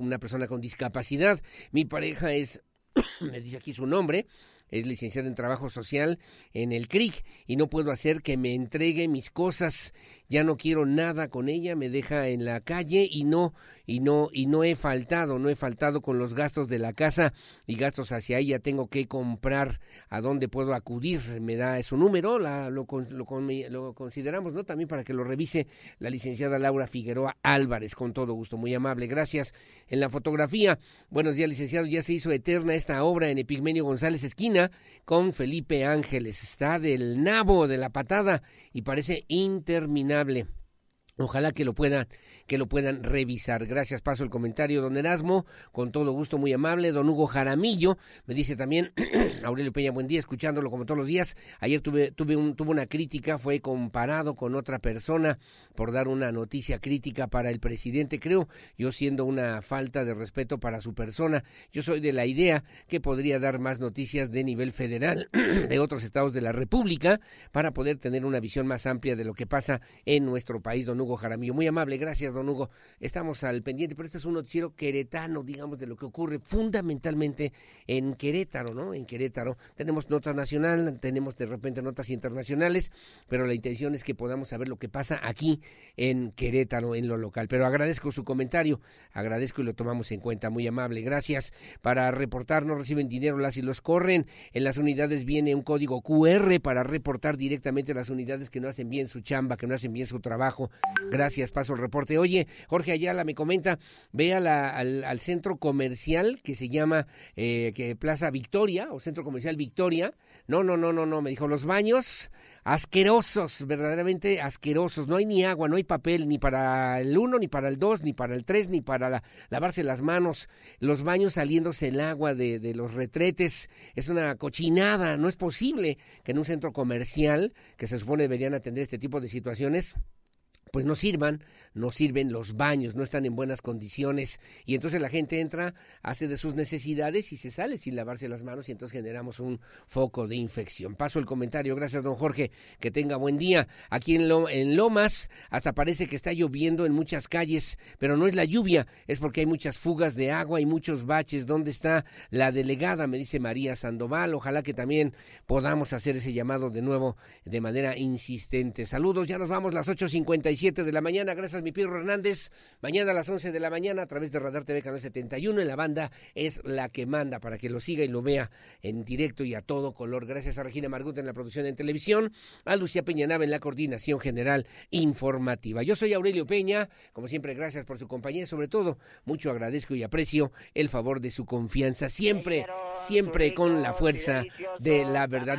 una persona con discapacidad. Mi pareja es, me dice aquí su nombre, es licenciada en trabajo social en el CRIC y no puedo hacer que me entregue mis cosas. Ya no quiero nada con ella, me deja en la calle y no y no y no he faltado, no he faltado con los gastos de la casa y gastos hacia ella. Tengo que comprar a dónde puedo acudir. Me da su número, la, lo, lo consideramos, ¿no? También para que lo revise la licenciada Laura Figueroa Álvarez, con todo gusto, muy amable. Gracias. En la fotografía, buenos días, licenciado. Ya se hizo eterna esta obra en Epigmenio González Esquina con Felipe Ángeles. Está del nabo de la patada y parece interminable entrañable. Ojalá que lo puedan, que lo puedan revisar. Gracias, paso el comentario, don Erasmo, con todo gusto, muy amable. Don Hugo Jaramillo me dice también, Aurelio Peña, buen día, escuchándolo como todos los días. Ayer tuve, tuve, un, tuve una crítica, fue comparado con otra persona por dar una noticia crítica para el presidente, creo, yo siendo una falta de respeto para su persona. Yo soy de la idea que podría dar más noticias de nivel federal de otros estados de la República para poder tener una visión más amplia de lo que pasa en nuestro país, don Hugo Hugo Jaramillo. Muy amable, gracias, don Hugo. Estamos al pendiente, pero este es un noticiero queretano, digamos, de lo que ocurre fundamentalmente en Querétaro, ¿no? En Querétaro. Tenemos notas nacional, tenemos de repente notas internacionales, pero la intención es que podamos saber lo que pasa aquí en Querétaro, en lo local. Pero agradezco su comentario, agradezco y lo tomamos en cuenta. Muy amable, gracias. Para reportar, no reciben dinero las y los corren. En las unidades viene un código QR para reportar directamente las unidades que no hacen bien su chamba, que no hacen bien su trabajo. Gracias, paso el reporte. Oye, Jorge Ayala me comenta, ve al, al, centro comercial que se llama eh, que Plaza Victoria o Centro Comercial Victoria. No, no, no, no, no, me dijo los baños asquerosos, verdaderamente asquerosos. No hay ni agua, no hay papel ni para el uno, ni para el dos, ni para el tres, ni para lavarse las manos. Los baños saliéndose el agua de, de los retretes. Es una cochinada. No es posible que en un centro comercial, que se supone deberían atender este tipo de situaciones, pues no sirvan, no sirven los baños, no están en buenas condiciones y entonces la gente entra, hace de sus necesidades y se sale sin lavarse las manos y entonces generamos un foco de infección. Paso el comentario, gracias don Jorge, que tenga buen día. Aquí en, en Lomas hasta parece que está lloviendo en muchas calles, pero no es la lluvia, es porque hay muchas fugas de agua y muchos baches. ¿Dónde está la delegada? Me dice María Sandoval, ojalá que también podamos hacer ese llamado de nuevo de manera insistente. Saludos, ya nos vamos las 8.55 siete de la mañana. Gracias, mi Pedro Hernández. Mañana a las 11 de la mañana a través de Radar TV Canal 71 en la banda es la que manda para que lo siga y lo vea en directo y a todo color. Gracias a Regina Margut en la producción en televisión, a Lucía Peñanaba en la coordinación general informativa. Yo soy Aurelio Peña. Como siempre, gracias por su compañía y sobre todo, mucho agradezco y aprecio el favor de su confianza. Siempre, siempre con la fuerza de la verdad